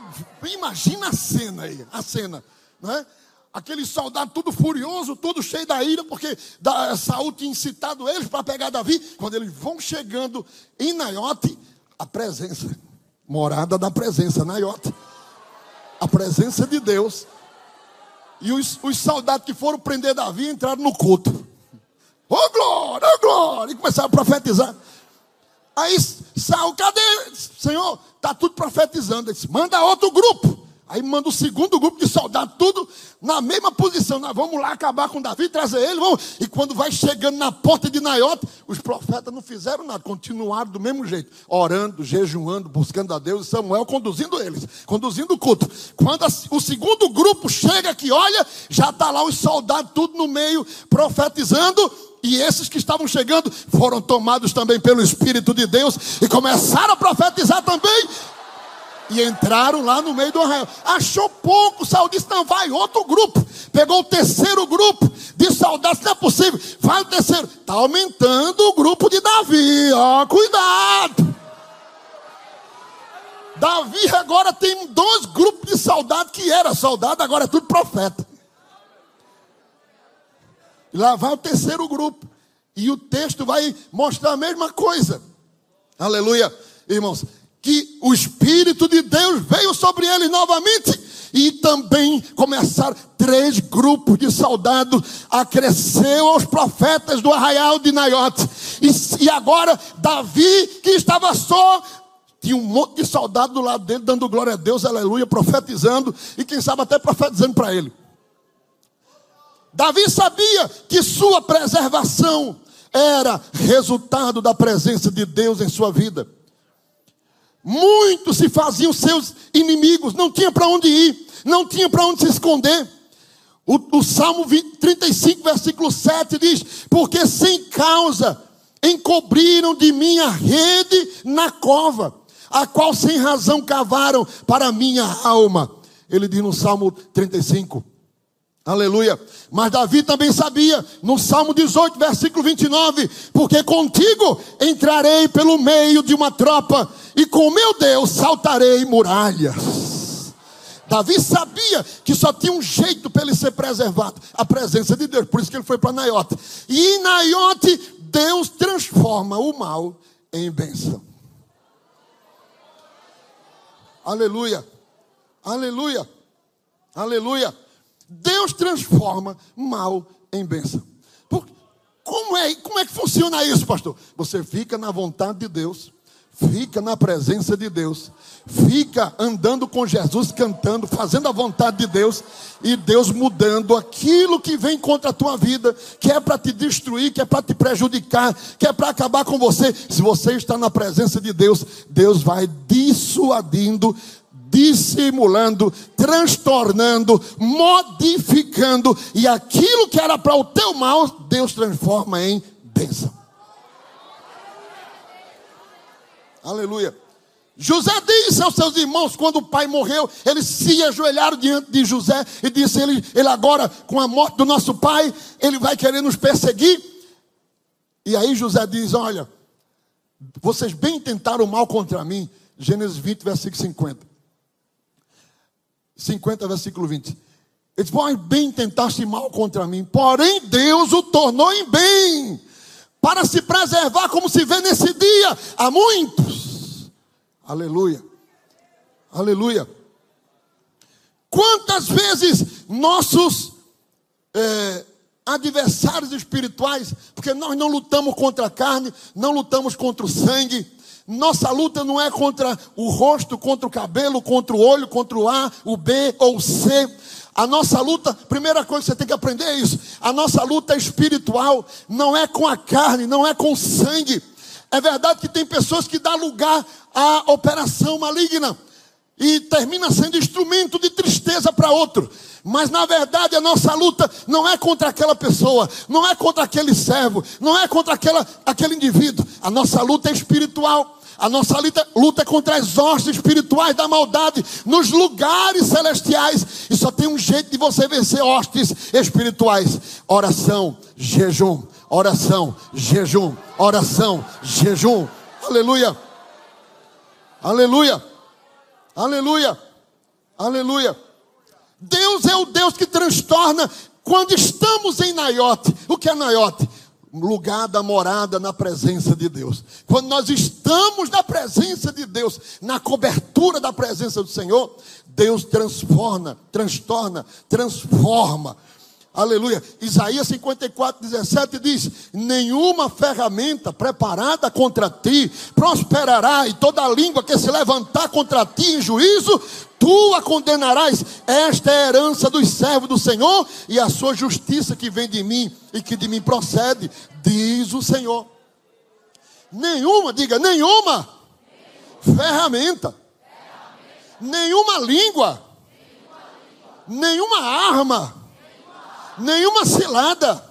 S1: imagina a cena aí, a cena, não é? Aquele soldado tudo furioso, tudo cheio da ira, porque da, Saul tinha incitado eles para pegar Davi. Quando eles vão chegando em Naiote, a presença Morada da presença, Naiota. A presença de Deus. E os, os soldados que foram prender Davi entraram no culto. Oh, glória, oh, glória! E começaram a profetizar. Aí Saul, cadê? Senhor, está tudo profetizando. Ele disse, manda outro grupo. Aí manda o segundo grupo de soldados, tudo na mesma posição. Nós vamos lá acabar com Davi, trazer ele. Vamos. E quando vai chegando na porta de Naiote, os profetas não fizeram nada, continuaram do mesmo jeito, orando, jejuando, buscando a Deus. E Samuel conduzindo eles, conduzindo o culto. Quando a, o segundo grupo chega aqui, olha, já está lá os soldados, tudo no meio, profetizando. E esses que estavam chegando foram tomados também pelo Espírito de Deus e começaram a profetizar também. E entraram lá no meio do arraial. Achou pouco, Saul disse: não, vai outro grupo. Pegou o terceiro grupo de soldados, não é possível. Vai o terceiro. Está aumentando o grupo de Davi. Ó, cuidado. Davi agora tem dois grupos de soldados que era soldado, agora é tudo profeta. E lá vai o terceiro grupo. E o texto vai mostrar a mesma coisa. Aleluia. Irmãos, que o Espírito de Deus veio sobre eles novamente e também começaram três grupos de soldados a crescer aos profetas do arraial de Naiote. E, e agora Davi, que estava só, tinha um monte de soldado do lado dele, dando glória a Deus, aleluia, profetizando, e quem sabe até profetizando para ele. Davi sabia que sua preservação era resultado da presença de Deus em sua vida. Muitos se faziam seus inimigos, não tinha para onde ir, não tinha para onde se esconder. O, o Salmo 20, 35, versículo 7 diz: Porque sem causa encobriram de minha rede na cova, a qual sem razão cavaram para minha alma. Ele diz no Salmo 35. Aleluia. Mas Davi também sabia, no Salmo 18, versículo 29, porque contigo entrarei pelo meio de uma tropa, e com meu Deus saltarei muralhas. Davi sabia que só tinha um jeito para ele ser preservado, a presença de Deus, por isso que ele foi para Naiote. E em Naiote, Deus transforma o mal em bênção. Aleluia, aleluia, aleluia. Deus transforma mal em bênção. Por, como, é, como é que funciona isso, pastor? Você fica na vontade de Deus, fica na presença de Deus, fica andando com Jesus, cantando, fazendo a vontade de Deus, e Deus mudando aquilo que vem contra a tua vida, que é para te destruir, que é para te prejudicar, que é para acabar com você. Se você está na presença de Deus, Deus vai dissuadindo dissimulando, transtornando, modificando, e aquilo que era para o teu mal, Deus transforma em bênção. Aleluia. José disse aos seus irmãos, quando o pai morreu, eles se ajoelharam diante de José e disse: ele, ele agora, com a morte do nosso pai, ele vai querer nos perseguir. E aí José diz: Olha, vocês bem tentaram mal contra mim. Gênesis 20, versículo 50. 50, versículo 20. Eles vão bem tentaste mal contra mim, porém Deus o tornou em bem, para se preservar, como se vê nesse dia, a muitos. Aleluia, aleluia. Quantas vezes nossos é, adversários espirituais, porque nós não lutamos contra a carne, não lutamos contra o sangue, nossa luta não é contra o rosto, contra o cabelo, contra o olho, contra o A, o B ou o C. A nossa luta, primeira coisa que você tem que aprender é isso. A nossa luta é espiritual, não é com a carne, não é com o sangue. É verdade que tem pessoas que dão lugar à operação maligna e termina sendo instrumento de tristeza para outro. Mas na verdade a nossa luta não é contra aquela pessoa, não é contra aquele servo, não é contra aquela, aquele indivíduo. A nossa luta é espiritual. A nossa luta, luta é contra as hostes espirituais da maldade nos lugares celestiais. E só tem um jeito de você vencer hostes espirituais: oração, jejum, oração, jejum, oração, jejum. Aleluia. Aleluia. Aleluia. Aleluia. Deus é o Deus que transtorna quando estamos em Naiote. O que é Naiote? lugar da morada na presença de Deus. Quando nós estamos na presença de Deus, na cobertura da presença do Senhor, Deus transforma, transtorna, transforma. Aleluia. Isaías 54, 17 diz: Nenhuma ferramenta preparada contra ti prosperará, e toda língua que se levantar contra ti em juízo, tu a condenarás. Esta é a herança dos servos do Senhor e a sua justiça que vem de mim e que de mim procede, diz o Senhor. Nenhuma, diga, nenhuma, ferramenta, nenhuma língua, nenhuma arma, nenhuma cilada,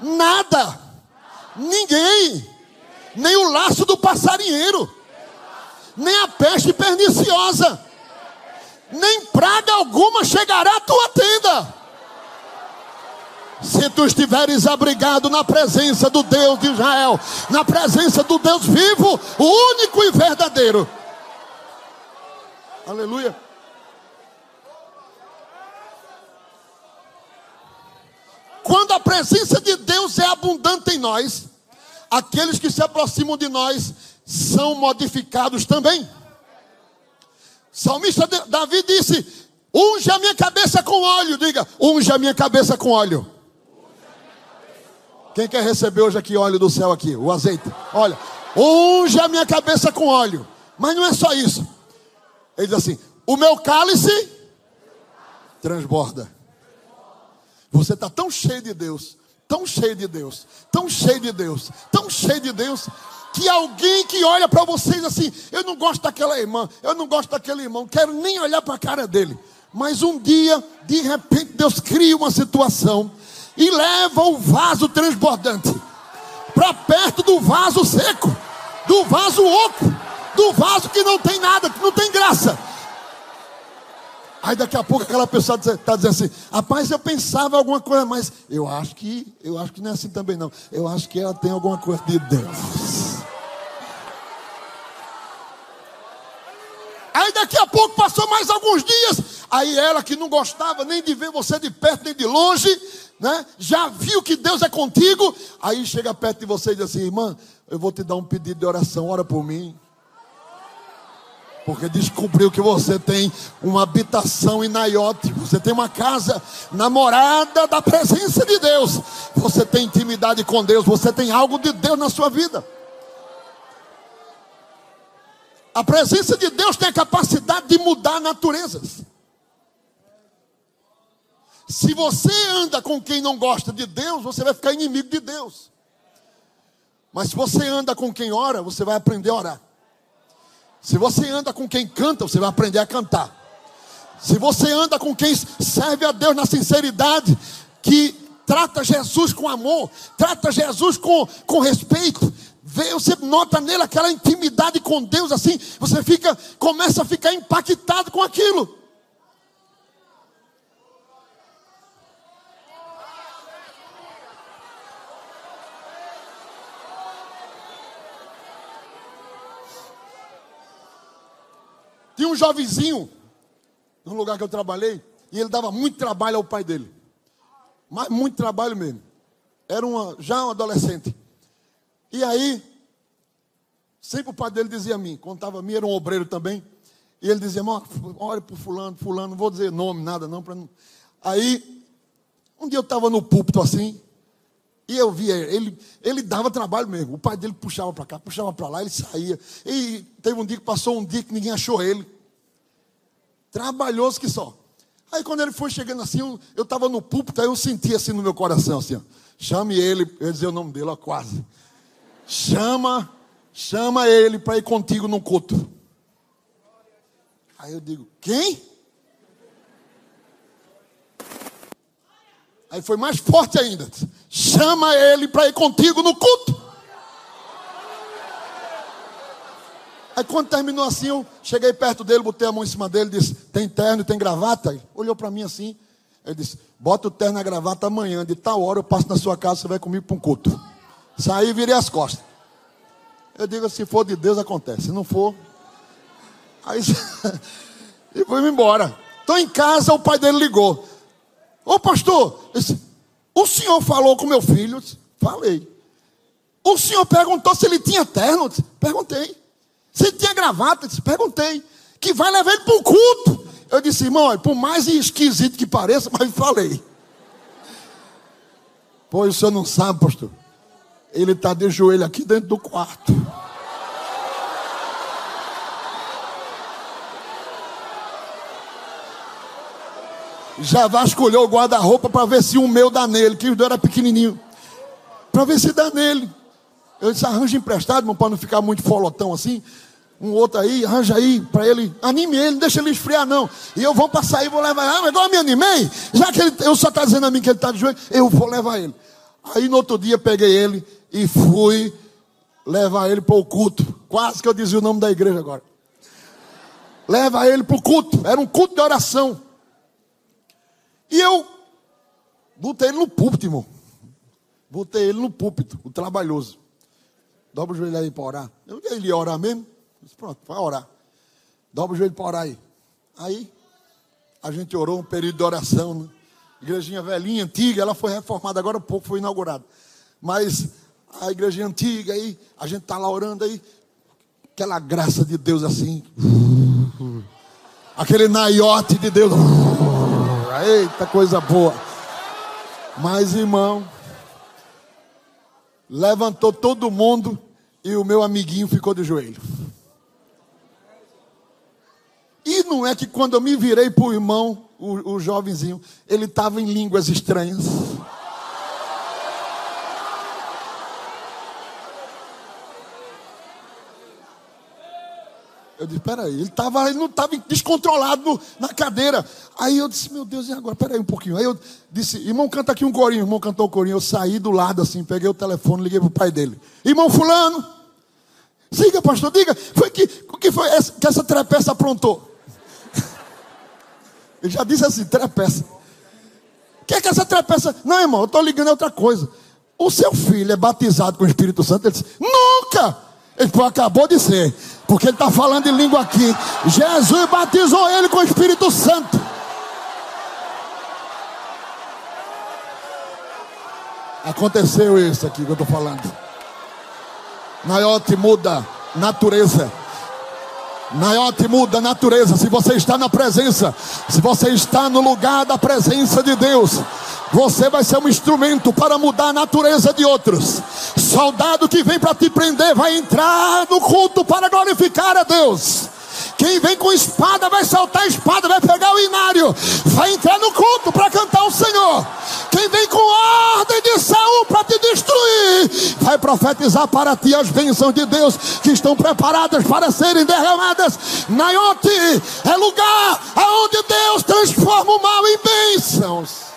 S1: nada, ninguém, nem o laço do passarinheiro, nem a peste perniciosa nem praga alguma chegará à tua tenda. Se tu estiveres abrigado na presença do Deus de Israel, na presença do Deus vivo, único e verdadeiro. Aleluia. Quando a presença de Deus é abundante em nós, aqueles que se aproximam de nós são modificados também. Salmista Davi disse: Unge a minha cabeça com óleo. Diga, unge a minha cabeça com óleo. Quem quer receber hoje aqui óleo do céu aqui? O azeite. Olha, unge a minha cabeça com óleo. Mas não é só isso. Ele diz assim: o meu cálice transborda. Você está tão cheio de Deus, tão cheio de Deus, tão cheio de Deus, tão cheio de Deus, que alguém que olha para vocês assim, eu não gosto daquela irmã, eu não gosto daquele irmão, quero nem olhar para a cara dele. Mas um dia, de repente, Deus cria uma situação e leva o vaso transbordante para perto do vaso seco, do vaso oco, do vaso que não tem nada, que não tem graça. Aí daqui a pouco aquela pessoa está dizendo assim, rapaz, eu pensava alguma coisa, mas eu acho que, eu acho que não é assim também não. Eu acho que ela tem alguma coisa de Deus. Aí daqui a pouco passou mais alguns dias. Aí ela que não gostava nem de ver você de perto nem de longe, né? Já viu que Deus é contigo. Aí chega perto de você e diz assim: irmã, eu vou te dar um pedido de oração, ora por mim porque descobriu que você tem uma habitação em Naiote, você tem uma casa namorada da presença de Deus, você tem intimidade com Deus, você tem algo de Deus na sua vida. A presença de Deus tem a capacidade de mudar naturezas. Se você anda com quem não gosta de Deus, você vai ficar inimigo de Deus. Mas se você anda com quem ora, você vai aprender a orar. Se você anda com quem canta, você vai aprender a cantar. Se você anda com quem serve a Deus na sinceridade, que trata Jesus com amor, trata Jesus com, com respeito, você nota nele aquela intimidade com Deus assim, você fica, começa a ficar impactado com aquilo. Tinha um jovenzinho, no lugar que eu trabalhei, e ele dava muito trabalho ao pai dele. Mas muito trabalho mesmo. Era uma, já um adolescente. E aí, sempre o pai dele dizia a mim, contava a mim, era um obreiro também. E ele dizia, olha para fulano, fulano, não vou dizer nome, nada não. não. Aí, um dia eu estava no púlpito assim, e eu via ele, ele dava trabalho mesmo. O pai dele puxava para cá, puxava para lá, ele saía. E teve um dia que passou um dia que ninguém achou ele. Trabalhoso que só. Aí quando ele foi chegando assim, eu estava no púlpito, aí eu senti assim no meu coração, assim, ó, chame ele, eu ia dizer o nome dele, ó, quase. Chama, chama ele para ir contigo no culto. Aí eu digo, quem? Aí foi mais forte ainda. Chama ele para ir contigo no culto. Aí quando terminou assim, eu cheguei perto dele, botei a mão em cima dele, disse: Tem terno e tem gravata? Ele olhou para mim assim. Ele disse: Bota o terno e a gravata amanhã, de tal hora eu passo na sua casa, você vai comigo para um culto. Saí e virei as costas. Eu digo: Se for de Deus, acontece. Se não for. Aí. e fui embora. Estou em casa, o pai dele ligou. Ô pastor, disse, o senhor falou com meu filho? Disse, Falei. O senhor perguntou se ele tinha terno? Disse, Perguntei. Se tinha gravata, disse, perguntei. Que vai levar ele para o culto. Eu disse, irmão, por mais esquisito que pareça, mas falei. Pois o senhor não sabe, pastor. Ele está de joelho aqui dentro do quarto. Já vasculhou o guarda-roupa para ver se o meu dá nele, que o era pequenininho. Para ver se dá nele. Eu disse, arranja emprestado, para não ficar muito folotão assim um outro aí, arranja aí para ele, anime ele, não deixa ele esfriar não. E eu vou passar aí, vou levar ele. Ah, mas agora me animei, já que ele, eu só está dizendo a mim que ele está de joelho, eu vou levar ele. Aí no outro dia peguei ele e fui levar ele para o culto. Quase que eu dizia o nome da igreja agora. Leva ele para o culto, era um culto de oração. E eu botei ele no púlpito, irmão. Botei ele no púlpito, o trabalhoso. Dobra o joelho aí para orar. Eu, ele ia orar mesmo. Disse, pronto, vai orar. Dobra o joelho para orar aí. Aí, a gente orou um período de oração. Né? Igrejinha velhinha, antiga, ela foi reformada agora há pouco, foi inaugurada. Mas a igrejinha antiga aí, a gente está lá orando aí, aquela graça de Deus assim. Aquele naiote de Deus. Eita coisa boa. Mas, irmão, levantou todo mundo e o meu amiguinho ficou de joelho. E não é que quando eu me virei para o irmão, o jovenzinho, ele estava em línguas estranhas. Eu disse, peraí, ele, tava, ele não estava descontrolado no, na cadeira. Aí eu disse, meu Deus, e agora? Peraí um pouquinho. Aí eu disse, irmão, canta aqui um corinho. O irmão cantou o corinho. Eu saí do lado assim, peguei o telefone, liguei para o pai dele. Irmão fulano, siga pastor, diga, foi que, o que foi essa, que essa trepeça aprontou? Ele já disse assim, trepeça. O que é que essa trepeça? Não, irmão, eu estou ligando a outra coisa. O seu filho é batizado com o Espírito Santo? Ele disse, nunca! Ele falou, acabou de ser. Porque ele está falando em língua aqui. Jesus batizou ele com o Espírito Santo. Aconteceu isso aqui que eu estou falando. Naiote muda natureza. Naiote muda natureza. Se você está na presença, se você está no lugar da presença de Deus, você vai ser um instrumento para mudar a natureza de outros. Soldado que vem para te prender vai entrar no culto para glorificar a Deus. Quem vem com espada vai saltar a espada, vai pegar o inário, vai entrar no culto para cantar o Senhor. Quem vem com ordem de Saul para te destruir, vai profetizar para ti as bênçãos de Deus que estão preparadas para serem derramadas. Naiote é lugar aonde Deus transforma o mal em bênçãos.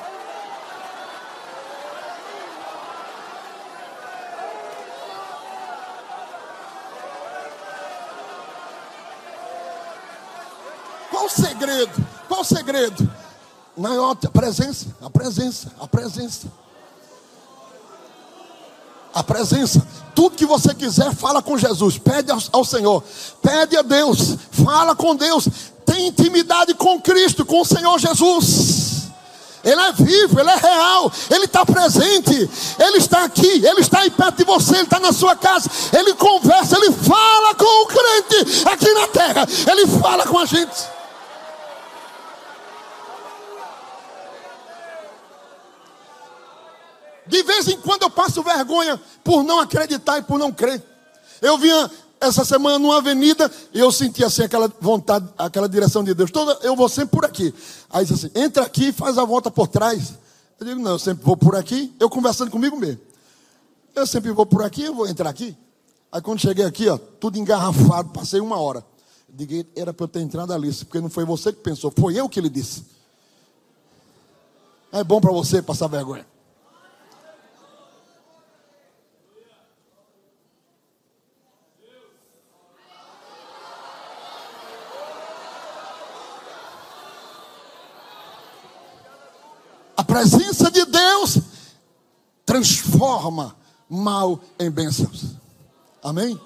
S1: Qual o segredo? Qual o segredo? Naiote, a presença, a presença, a presença. A presença. Tudo que você quiser, fala com Jesus. Pede ao, ao Senhor. Pede a Deus. Fala com Deus. Tem intimidade com Cristo, com o Senhor Jesus. Ele é vivo, ele é real, ele está presente, ele está aqui, ele está aí perto de você, ele está na sua casa, ele conversa, ele fala com o crente aqui na terra, ele fala com a gente. De vez em quando eu passo vergonha por não acreditar e por não crer. Eu vinha essa semana numa avenida e eu senti assim aquela vontade, aquela direção de Deus. Toda, eu vou sempre por aqui. Aí disse assim: entra aqui e faz a volta por trás. Eu digo: não, eu sempre vou por aqui. Eu conversando comigo mesmo. Eu sempre vou por aqui, eu vou entrar aqui. Aí quando cheguei aqui, ó, tudo engarrafado, passei uma hora. Eu digo, era para eu ter entrado ali, porque não foi você que pensou, foi eu que lhe disse. É bom para você passar vergonha. Presença de Deus transforma mal em bênçãos. Amém?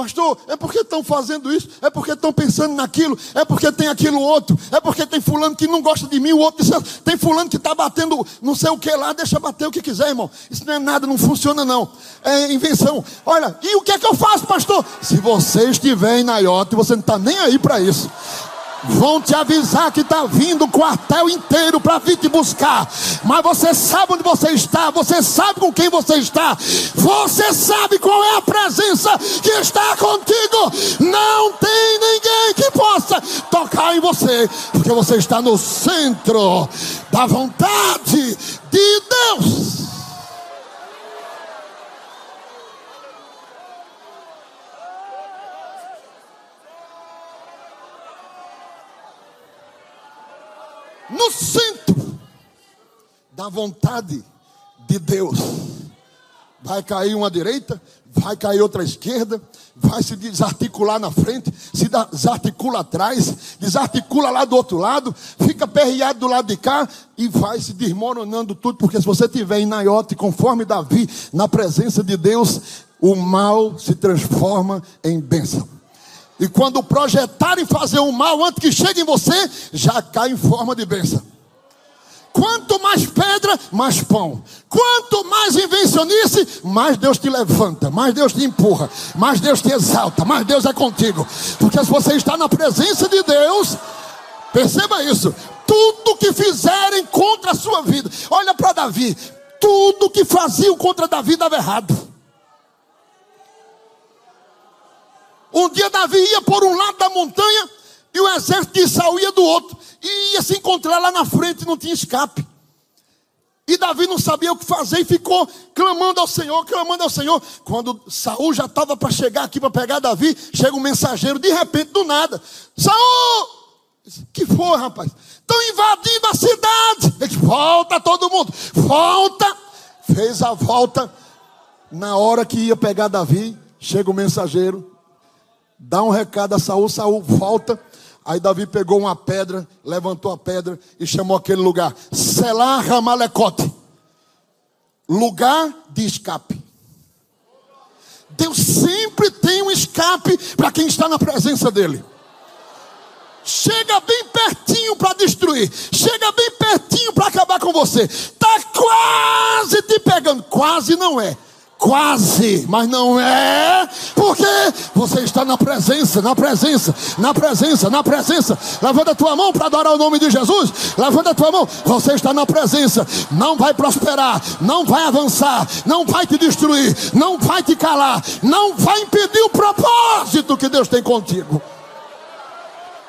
S1: Pastor, é porque estão fazendo isso, é porque estão pensando naquilo, é porque tem aquilo outro, é porque tem fulano que não gosta de mim, o outro tem fulano que está batendo não sei o que lá, deixa bater o que quiser, irmão. Isso não é nada, não funciona não. É invenção. Olha, e o que é que eu faço, pastor? Se você estiver em Naiote, você não está nem aí para isso. Vão te avisar que está vindo o quartel inteiro para vir te buscar. Mas você sabe onde você está, você sabe com quem você está, você sabe qual é a presença que está contigo. Não tem ninguém que possa tocar em você, porque você está no centro da vontade de Deus. No centro da vontade de Deus. Vai cair uma direita, vai cair outra esquerda, vai se desarticular na frente, se desarticula atrás, desarticula lá do outro lado, fica perreado do lado de cá e vai se desmoronando tudo, porque se você tiver em Naiote, conforme Davi, na presença de Deus, o mal se transforma em bênção. E quando projetarem fazer o mal antes que chegue em você, já cai em forma de bênção. Quanto mais pedra, mais pão. Quanto mais invencionice, mais Deus te levanta, mais Deus te empurra, mais Deus te exalta, mais Deus é contigo. Porque se você está na presença de Deus, perceba isso: tudo que fizerem contra a sua vida, olha para Davi, tudo que faziam contra Davi dava errado. Um dia Davi ia por um lado da montanha e o exército de Saul ia do outro. E ia se encontrar lá na frente, não tinha escape. E Davi não sabia o que fazer e ficou clamando ao Senhor, clamando ao Senhor. Quando Saul já estava para chegar aqui para pegar Davi, chega um mensageiro de repente do nada. Saul! Que foi, rapaz? Estão invadindo a cidade. Ele volta todo mundo, volta. Fez a volta. Na hora que ia pegar Davi, chega o mensageiro dá um recado a Saul, Saul volta. Aí Davi pegou uma pedra, levantou a pedra e chamou aquele lugar Selah Ramalecote lugar de escape. Deus sempre tem um escape para quem está na presença dele. Chega bem pertinho para destruir, chega bem pertinho para acabar com você. Está quase te pegando, quase não é Quase, mas não é, porque você está na presença, na presença, na presença, na presença. Levanta a tua mão para adorar o nome de Jesus. Levanta a tua mão, você está na presença. Não vai prosperar, não vai avançar, não vai te destruir, não vai te calar, não vai impedir o propósito que Deus tem contigo.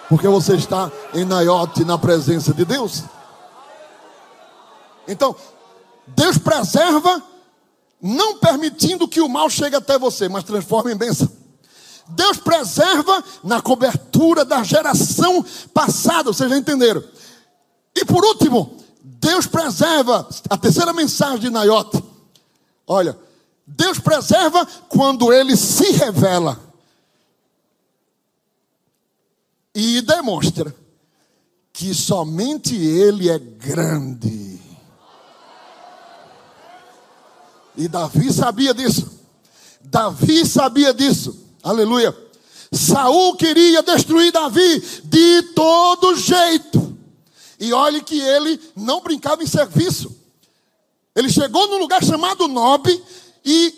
S1: Porque você está em Naiote, na presença de Deus. Então, Deus preserva não permitindo que o mal chegue até você, mas transforma em bênção. Deus preserva na cobertura da geração passada, vocês já entenderam. E por último, Deus preserva, a terceira mensagem de Naiote. Olha, Deus preserva quando ele se revela. E
S2: e demonstra que somente ele é grande. E Davi sabia disso. Davi sabia disso. Aleluia. Saul queria destruir Davi de todo jeito. E olhe que ele não brincava em serviço. Ele chegou num lugar chamado Nob e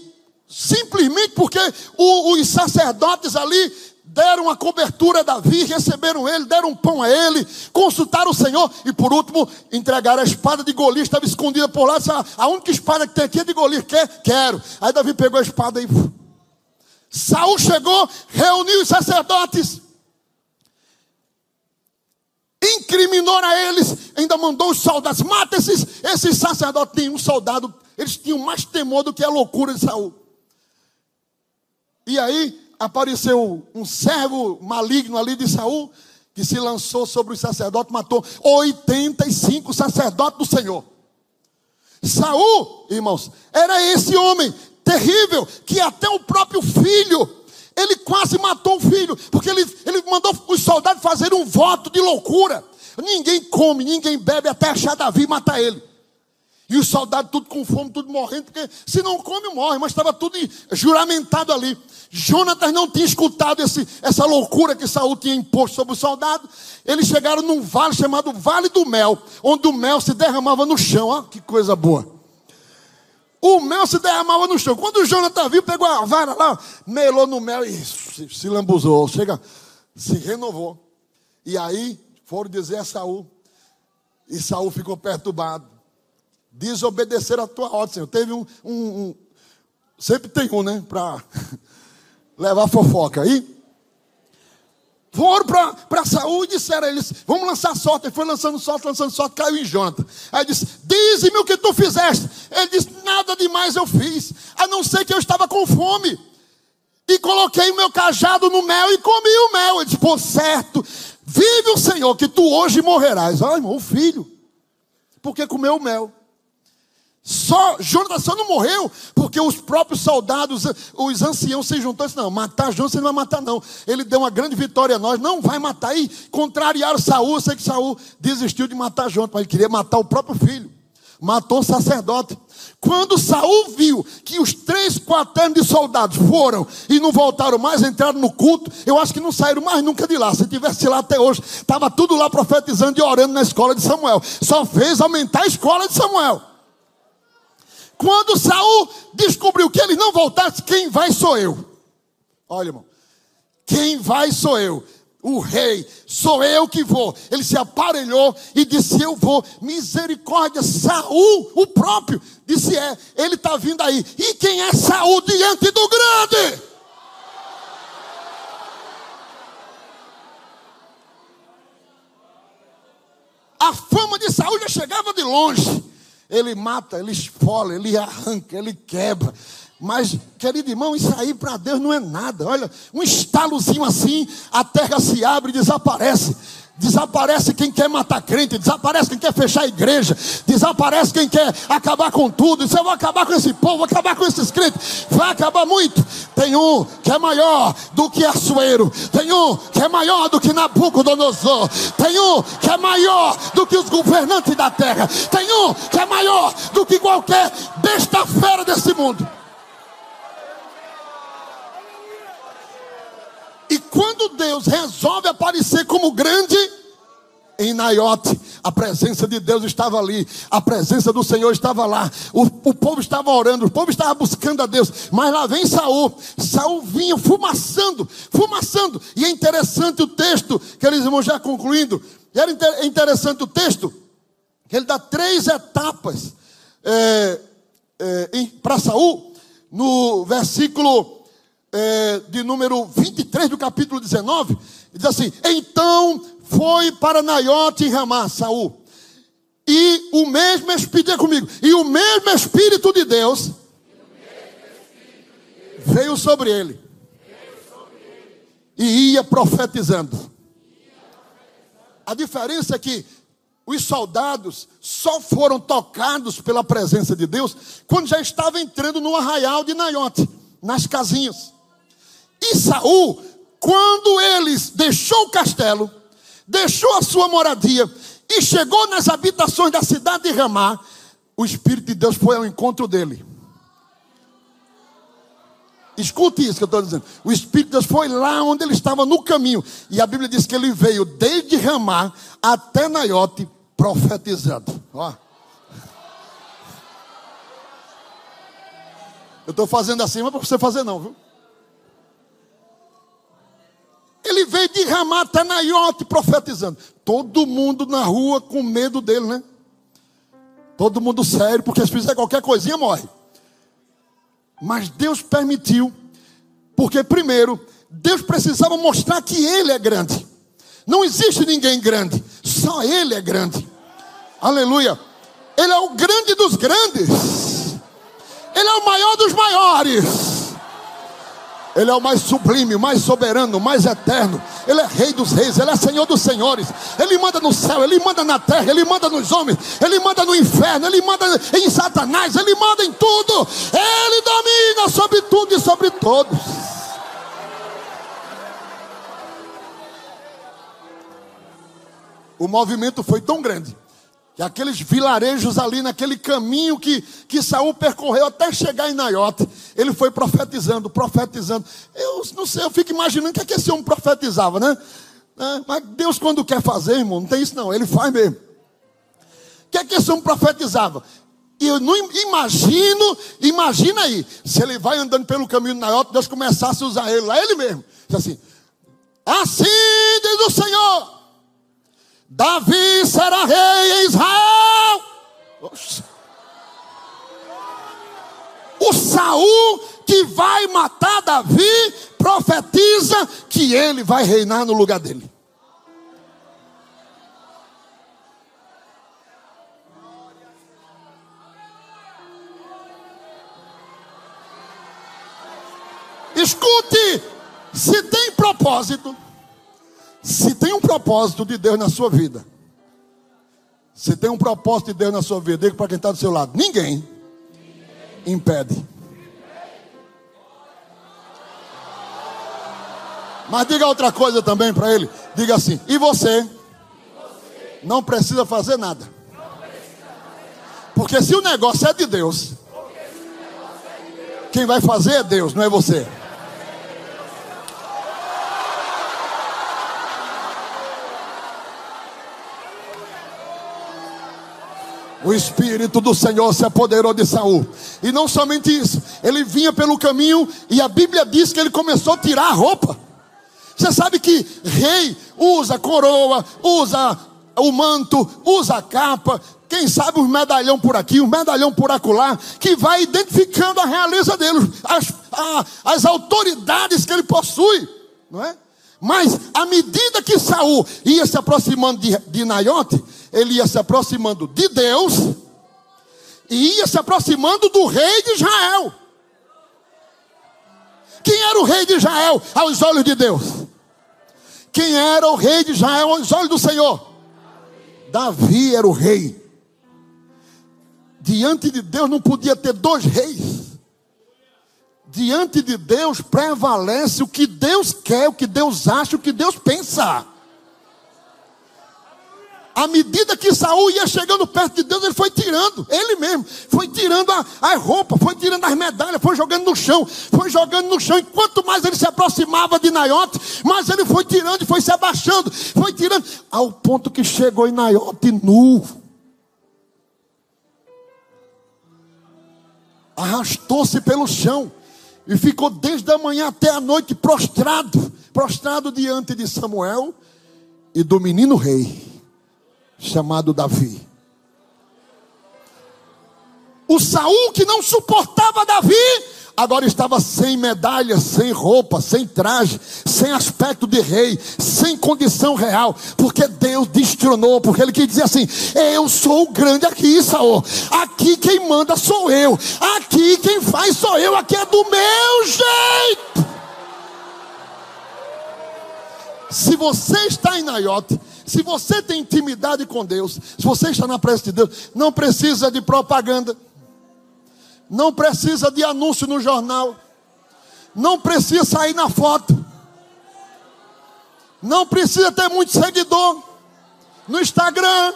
S2: simplesmente porque os sacerdotes ali deram a cobertura a Davi, receberam ele, deram um pão a ele, consultaram o Senhor e por último entregaram a espada de Golias, estava escondida por lá, disse, ah, a única espada que tem aqui é de Golias, quer? Quero. Aí Davi pegou a espada e Saul chegou, reuniu os sacerdotes, incriminou a eles, ainda mandou os soldados, mata esses, esses sacerdotes. Nenhum soldado, eles tinham mais temor do que a loucura de Saul. E aí apareceu um servo maligno ali de Saul, que se lançou sobre os sacerdotes, matou 85 sacerdotes do Senhor. Saul, irmãos, era esse homem terrível que até o próprio filho, ele quase matou o filho, porque ele, ele mandou os soldados fazer um voto de loucura. Ninguém come, ninguém bebe até achar Davi matar ele. E os soldados tudo com fome, tudo morrendo, porque se não come, morre, mas estava tudo juramentado ali. Jonatas não tinha escutado esse, essa loucura que Saul tinha imposto sobre os soldados. Eles chegaram num vale chamado Vale do Mel, onde o mel se derramava no chão. Olha que coisa boa o mel se derramava no chão. Quando o Jonathan viu, pegou a vara lá, melou no mel e se, se lambuzou. Chega, se renovou. E aí foram dizer a Saul. E Saul ficou perturbado. Desobedecer a tua ordem, Senhor. Teve um, um, um sempre tem um, né? Para levar fofoca. Aí foram para Saúl e disseram a eles: Vamos lançar sorte. Ele foi lançando sorte, lançando sorte, caiu em jonta. Aí disse: Dize-me o que tu fizeste. Ele disse: Nada demais eu fiz, a não ser que eu estava com fome. E coloquei o meu cajado no mel e comi o mel. Ele disse: Por certo, vive o Senhor, que tu hoje morrerás. Ai, irmão, filho, porque comeu o mel. Só Jonas só não morreu porque os próprios soldados, os anciãos se juntaram e disseram, não, matar Jonas não vai matar não. Ele deu uma grande vitória a nós, não vai matar. E contrariaram Saul, sei que Saul desistiu de matar Jonas, mas ele queria matar o próprio filho. Matou o sacerdote. Quando Saul viu que os três quaternos de soldados foram e não voltaram mais, entraram no culto, eu acho que não saíram mais nunca de lá. Se tivesse lá até hoje, estava tudo lá profetizando e orando na escola de Samuel. Só fez aumentar a escola de Samuel. Quando Saul descobriu que ele não voltasse, quem vai sou eu. Olha, irmão. Quem vai sou eu. O rei, sou eu que vou. Ele se aparelhou e disse: Eu vou. Misericórdia, Saul, o próprio, disse: É, ele está vindo aí. E quem é Saul diante do grande? A fama de Saul já chegava de longe. Ele mata, ele esfola, ele arranca, ele quebra. Mas, querido irmão, isso aí para Deus não é nada. Olha, um estalozinho assim, a terra se abre e desaparece. Desaparece quem quer matar crente, desaparece quem quer fechar a igreja, desaparece quem quer acabar com tudo. Isso eu vou acabar com esse povo, vou acabar com esses crentes. Vai acabar muito. Tem um que é maior do que Assuero, tem um que é maior do que Nabucodonosor, tem um que é maior do que os governantes da terra, tem um que é maior do que qualquer besta fera desse mundo. Quando Deus resolve aparecer como grande, em Naiote, a presença de Deus estava ali, a presença do Senhor estava lá, o, o, povo estava orando, o povo estava buscando a Deus, mas lá vem Saul, Saul vinha fumaçando, fumaçando, e é interessante o texto, que eles vão já concluindo, era é interessante o texto, que ele dá três etapas é, é, para Saul, no versículo é, de número 23 do capítulo 19, diz assim: Então foi para Naiote e Ramá, Saul. E o mesmo Espírito, comigo, e o mesmo Espírito de Deus veio sobre ele. E ia profetizando. A diferença é que os soldados só foram tocados pela presença de Deus quando já estava entrando no arraial de Naiote, nas casinhas. E Saul quando eles deixou o castelo, deixou a sua moradia e chegou nas habitações da cidade de Ramá, o Espírito de Deus foi ao encontro dele. Escute isso que eu estou dizendo. O Espírito de Deus foi lá onde ele estava no caminho. E a Bíblia diz que ele veio desde Ramá até Naiote profetizando. Ó. Eu estou fazendo assim, mas para você fazer não, viu? Ele veio de Ramá até profetizando. Todo mundo na rua com medo dele, né? Todo mundo sério, porque se fizer qualquer coisinha morre. Mas Deus permitiu, porque primeiro, Deus precisava mostrar que Ele é grande. Não existe ninguém grande, só Ele é grande. Aleluia. Ele é o grande dos grandes. Ele é o maior dos maiores. Ele é o mais sublime, mais soberano, mais eterno. Ele é rei dos reis, ele é senhor dos senhores. Ele manda no céu, ele manda na terra, ele manda nos homens, ele manda no inferno, ele manda em Satanás, ele manda em tudo. Ele domina sobre tudo e sobre todos. O movimento foi tão grande que aqueles vilarejos ali naquele caminho que, que Saul percorreu até chegar em Naiote, ele foi profetizando, profetizando. Eu não sei, eu fico imaginando o que, é que esse homem profetizava, né? É, mas Deus, quando quer fazer, irmão, não tem isso não, ele faz mesmo. O que é que esse homem profetizava? E eu não imagino, imagina aí, se ele vai andando pelo caminho de Naiote, Deus começasse a usar ele lá, ele mesmo. Diz assim: Assim diz o Senhor Davi será rei em Israel. Oxa. O Saul que vai matar Davi profetiza que ele vai reinar no lugar dele. Escute, se tem propósito, se tem um propósito de Deus na sua vida, se tem um propósito de Deus na sua vida, diga para quem está do seu lado: ninguém impede. Mas diga outra coisa também para ele: diga assim, e você não precisa fazer nada. Porque se o negócio é de Deus, quem vai fazer é Deus, não é você. O Espírito do Senhor se apoderou de Saul. E não somente isso, ele vinha pelo caminho e a Bíblia diz que ele começou a tirar a roupa. Você sabe que rei usa coroa, usa o manto, usa a capa, quem sabe um medalhão por aqui, um medalhão por acolá, que vai identificando a realeza dele, as, a, as autoridades que ele possui, não é? Mas à medida que Saul ia se aproximando de, de Naiote, ele ia se aproximando de Deus e ia se aproximando do rei de Israel. Quem era o rei de Israel aos olhos de Deus? Quem era o rei de Israel aos olhos do Senhor? Davi era o rei. Diante de Deus não podia ter dois reis. Diante de Deus prevalece o que Deus quer, o que Deus acha, o que Deus pensa à medida que Saul ia chegando perto de Deus, ele foi tirando, ele mesmo, foi tirando a, a roupa, foi tirando as medalhas, foi jogando no chão, foi jogando no chão. E quanto mais ele se aproximava de Naiote, mais ele foi tirando e foi se abaixando, foi tirando, ao ponto que chegou em Naiote nu. Arrastou-se pelo chão e ficou desde a manhã até a noite prostrado, prostrado diante de Samuel e do menino rei chamado Davi. O Saul que não suportava Davi, agora estava sem medalha, sem roupa, sem traje, sem aspecto de rei, sem condição real, porque Deus destronou, porque ele quis dizer assim: Eu sou o grande aqui, Saul. Aqui quem manda sou eu. Aqui quem faz sou eu. Aqui é do meu jeito. Se você está em Naiote, se você tem intimidade com Deus, se você está na presença de Deus, não precisa de propaganda, não precisa de anúncio no jornal, não precisa sair na foto. Não precisa ter muito seguidor no Instagram.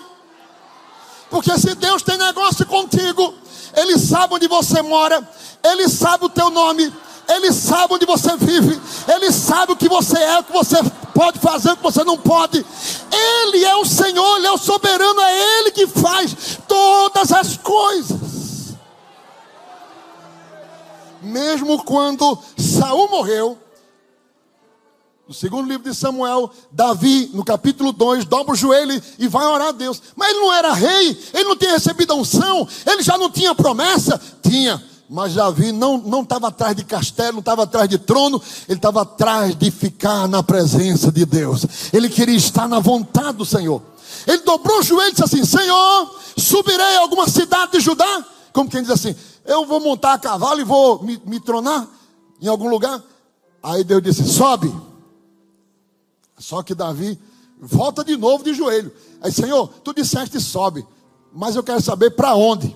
S2: Porque se Deus tem negócio contigo, Ele sabe onde você mora, Ele sabe o teu nome, Ele sabe onde você vive, Ele sabe o que você é, o que você pode fazer, o que você não pode. Ele é o Senhor, Ele é o soberano, é Ele que faz todas as coisas. Mesmo quando Saul morreu, no segundo livro de Samuel, Davi, no capítulo 2, dobra o joelho e vai orar a Deus. Mas ele não era rei, ele não tinha recebido a unção, ele já não tinha promessa? Tinha. Mas Davi não estava atrás de castelo, não estava atrás de trono, ele estava atrás de ficar na presença de Deus. Ele queria estar na vontade do Senhor. Ele dobrou o joelho e disse assim: Senhor, subirei a alguma cidade de Judá? Como quem diz assim: Eu vou montar a cavalo e vou me, me tronar em algum lugar. Aí Deus disse: Sobe. Só que Davi volta de novo de joelho. Aí, Senhor, tu disseste sobe, mas eu quero saber para onde.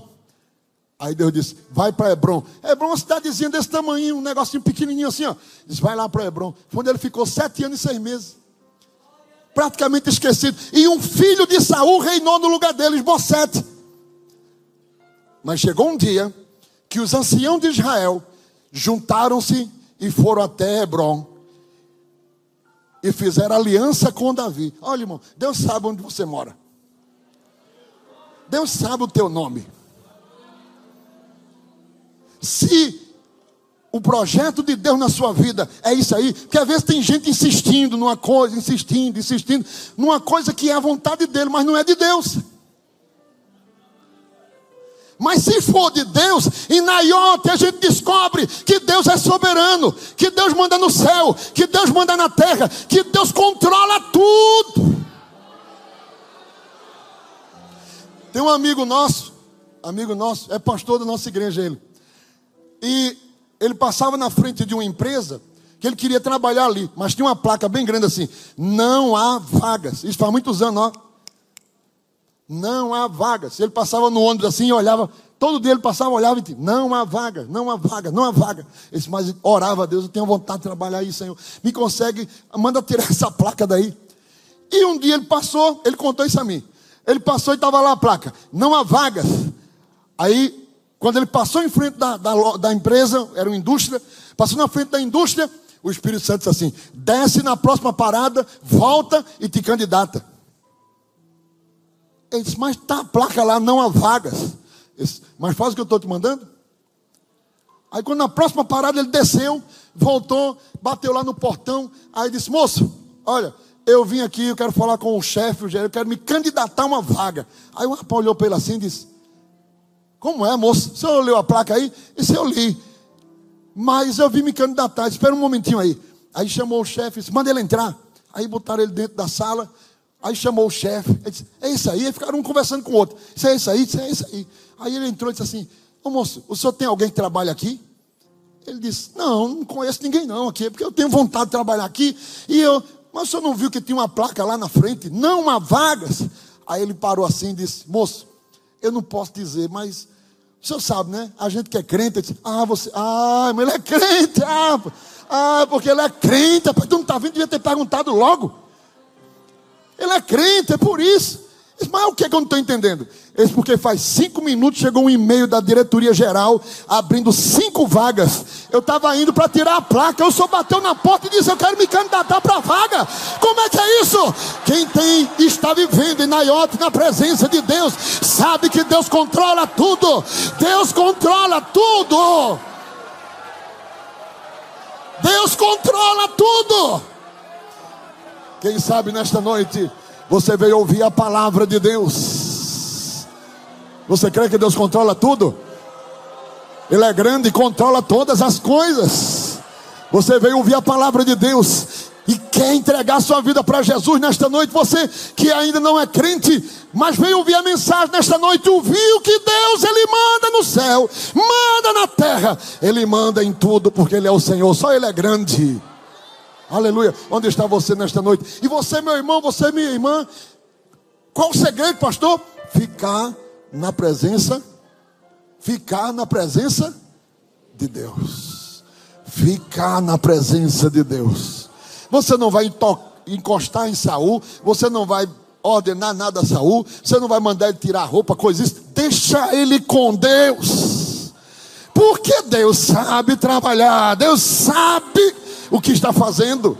S2: Aí Deus disse: vai para Hebron. Hebron é uma cidadezinha desse tamanho, um negocinho pequenininho assim, ó. Diz: vai lá para Hebron. Foi onde ele ficou sete anos e seis meses. Praticamente esquecido. E um filho de Saul reinou no lugar dele, Esbocete. Mas chegou um dia que os anciãos de Israel juntaram-se e foram até Hebron e fizeram aliança com Davi. Olha, irmão, Deus sabe onde você mora. Deus sabe o teu nome. Se o projeto de Deus na sua vida é isso aí, porque às vezes tem gente insistindo numa coisa, insistindo, insistindo, numa coisa que é a vontade dele, mas não é de Deus. Mas se for de Deus, em Naiote a gente descobre que Deus é soberano, que Deus manda no céu, que Deus manda na terra, que Deus controla tudo. Tem um amigo nosso, amigo nosso, é pastor da nossa igreja ele. E ele passava na frente de uma empresa que ele queria trabalhar ali, mas tinha uma placa bem grande assim: não há vagas. Isso faz muitos anos, ó. Não há vagas. Ele passava no ônibus assim e olhava, todo dia ele passava, olhava e dizia, não há vaga, não há vaga, não há vaga. Ele mas orava a Deus, eu tenho vontade de trabalhar aí, Senhor. Me consegue, manda tirar essa placa daí. E um dia ele passou, ele contou isso a mim. Ele passou e estava lá a placa, não há vagas. Aí, quando ele passou em frente da, da, da empresa, era uma indústria, passou na frente da indústria, o Espírito Santo disse assim: desce na próxima parada, volta e te candidata. Ele disse, mas está a placa lá, não há vagas. Disse, mas faz o que eu estou te mandando. Aí quando na próxima parada ele desceu, voltou, bateu lá no portão, aí disse, moço, olha, eu vim aqui, eu quero falar com o chefe, eu quero me candidatar a uma vaga. Aí o rapaz olhou para ele assim e disse, como é, moço? O senhor leu a placa aí? E disse, eu li. Mas eu vim me candidatar, espera um momentinho aí. Aí chamou o chefe, disse, manda ele entrar. Aí botaram ele dentro da sala, Aí chamou o chefe, ele disse, é isso aí, e ficaram um conversando com o outro. Isso é isso aí, isso é isso aí. Aí ele entrou e disse assim, ô moço, o senhor tem alguém que trabalha aqui? Ele disse, não, não conheço ninguém não aqui, porque eu tenho vontade de trabalhar aqui. E eu, mas o senhor não viu que tinha uma placa lá na frente? Não há vagas. Aí ele parou assim e disse, moço, eu não posso dizer, mas o senhor sabe, né? A gente que é crente, disse, ah, você, ah, mas ele é crente, ah, ah porque ele é crente, rapaz, tu não está vindo, devia ter perguntado logo. Ele é crente, é por isso. Mas o que, é que eu não estou entendendo? Esse porque faz cinco minutos chegou um e-mail da diretoria geral abrindo cinco vagas. Eu estava indo para tirar a placa. Eu só bateu na porta e disse: Eu quero me candidatar para a vaga. Como é que é isso? Quem tem está vivendo em Naiote na presença de Deus, sabe que Deus controla tudo. Deus controla tudo. Deus controla tudo. Quem sabe nesta noite você veio ouvir a palavra de Deus. Você crê que Deus controla tudo? Ele é grande e controla todas as coisas. Você veio ouvir a palavra de Deus e quer entregar sua vida para Jesus nesta noite. Você que ainda não é crente, mas veio ouvir a mensagem nesta noite, ouviu que Deus ele manda no céu, manda na terra, ele manda em tudo, porque ele é o Senhor, só ele é grande. Aleluia. Onde está você nesta noite? E você, meu irmão, você, minha irmã. Qual o segredo, pastor? Ficar na presença, ficar na presença de Deus. Ficar na presença de Deus. Você não vai encostar em Saul, você não vai ordenar nada a Saul, você não vai mandar ele tirar a roupa, coisa isso. Deixa ele com Deus. Porque Deus sabe trabalhar, Deus sabe o que está fazendo.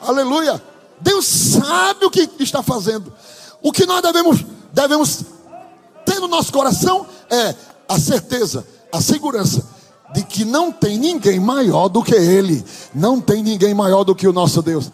S2: Aleluia. Deus sabe o que está fazendo. O que nós devemos, devemos ter no nosso coração é a certeza, a segurança de que não tem ninguém maior do que Ele, não tem ninguém maior do que o nosso Deus.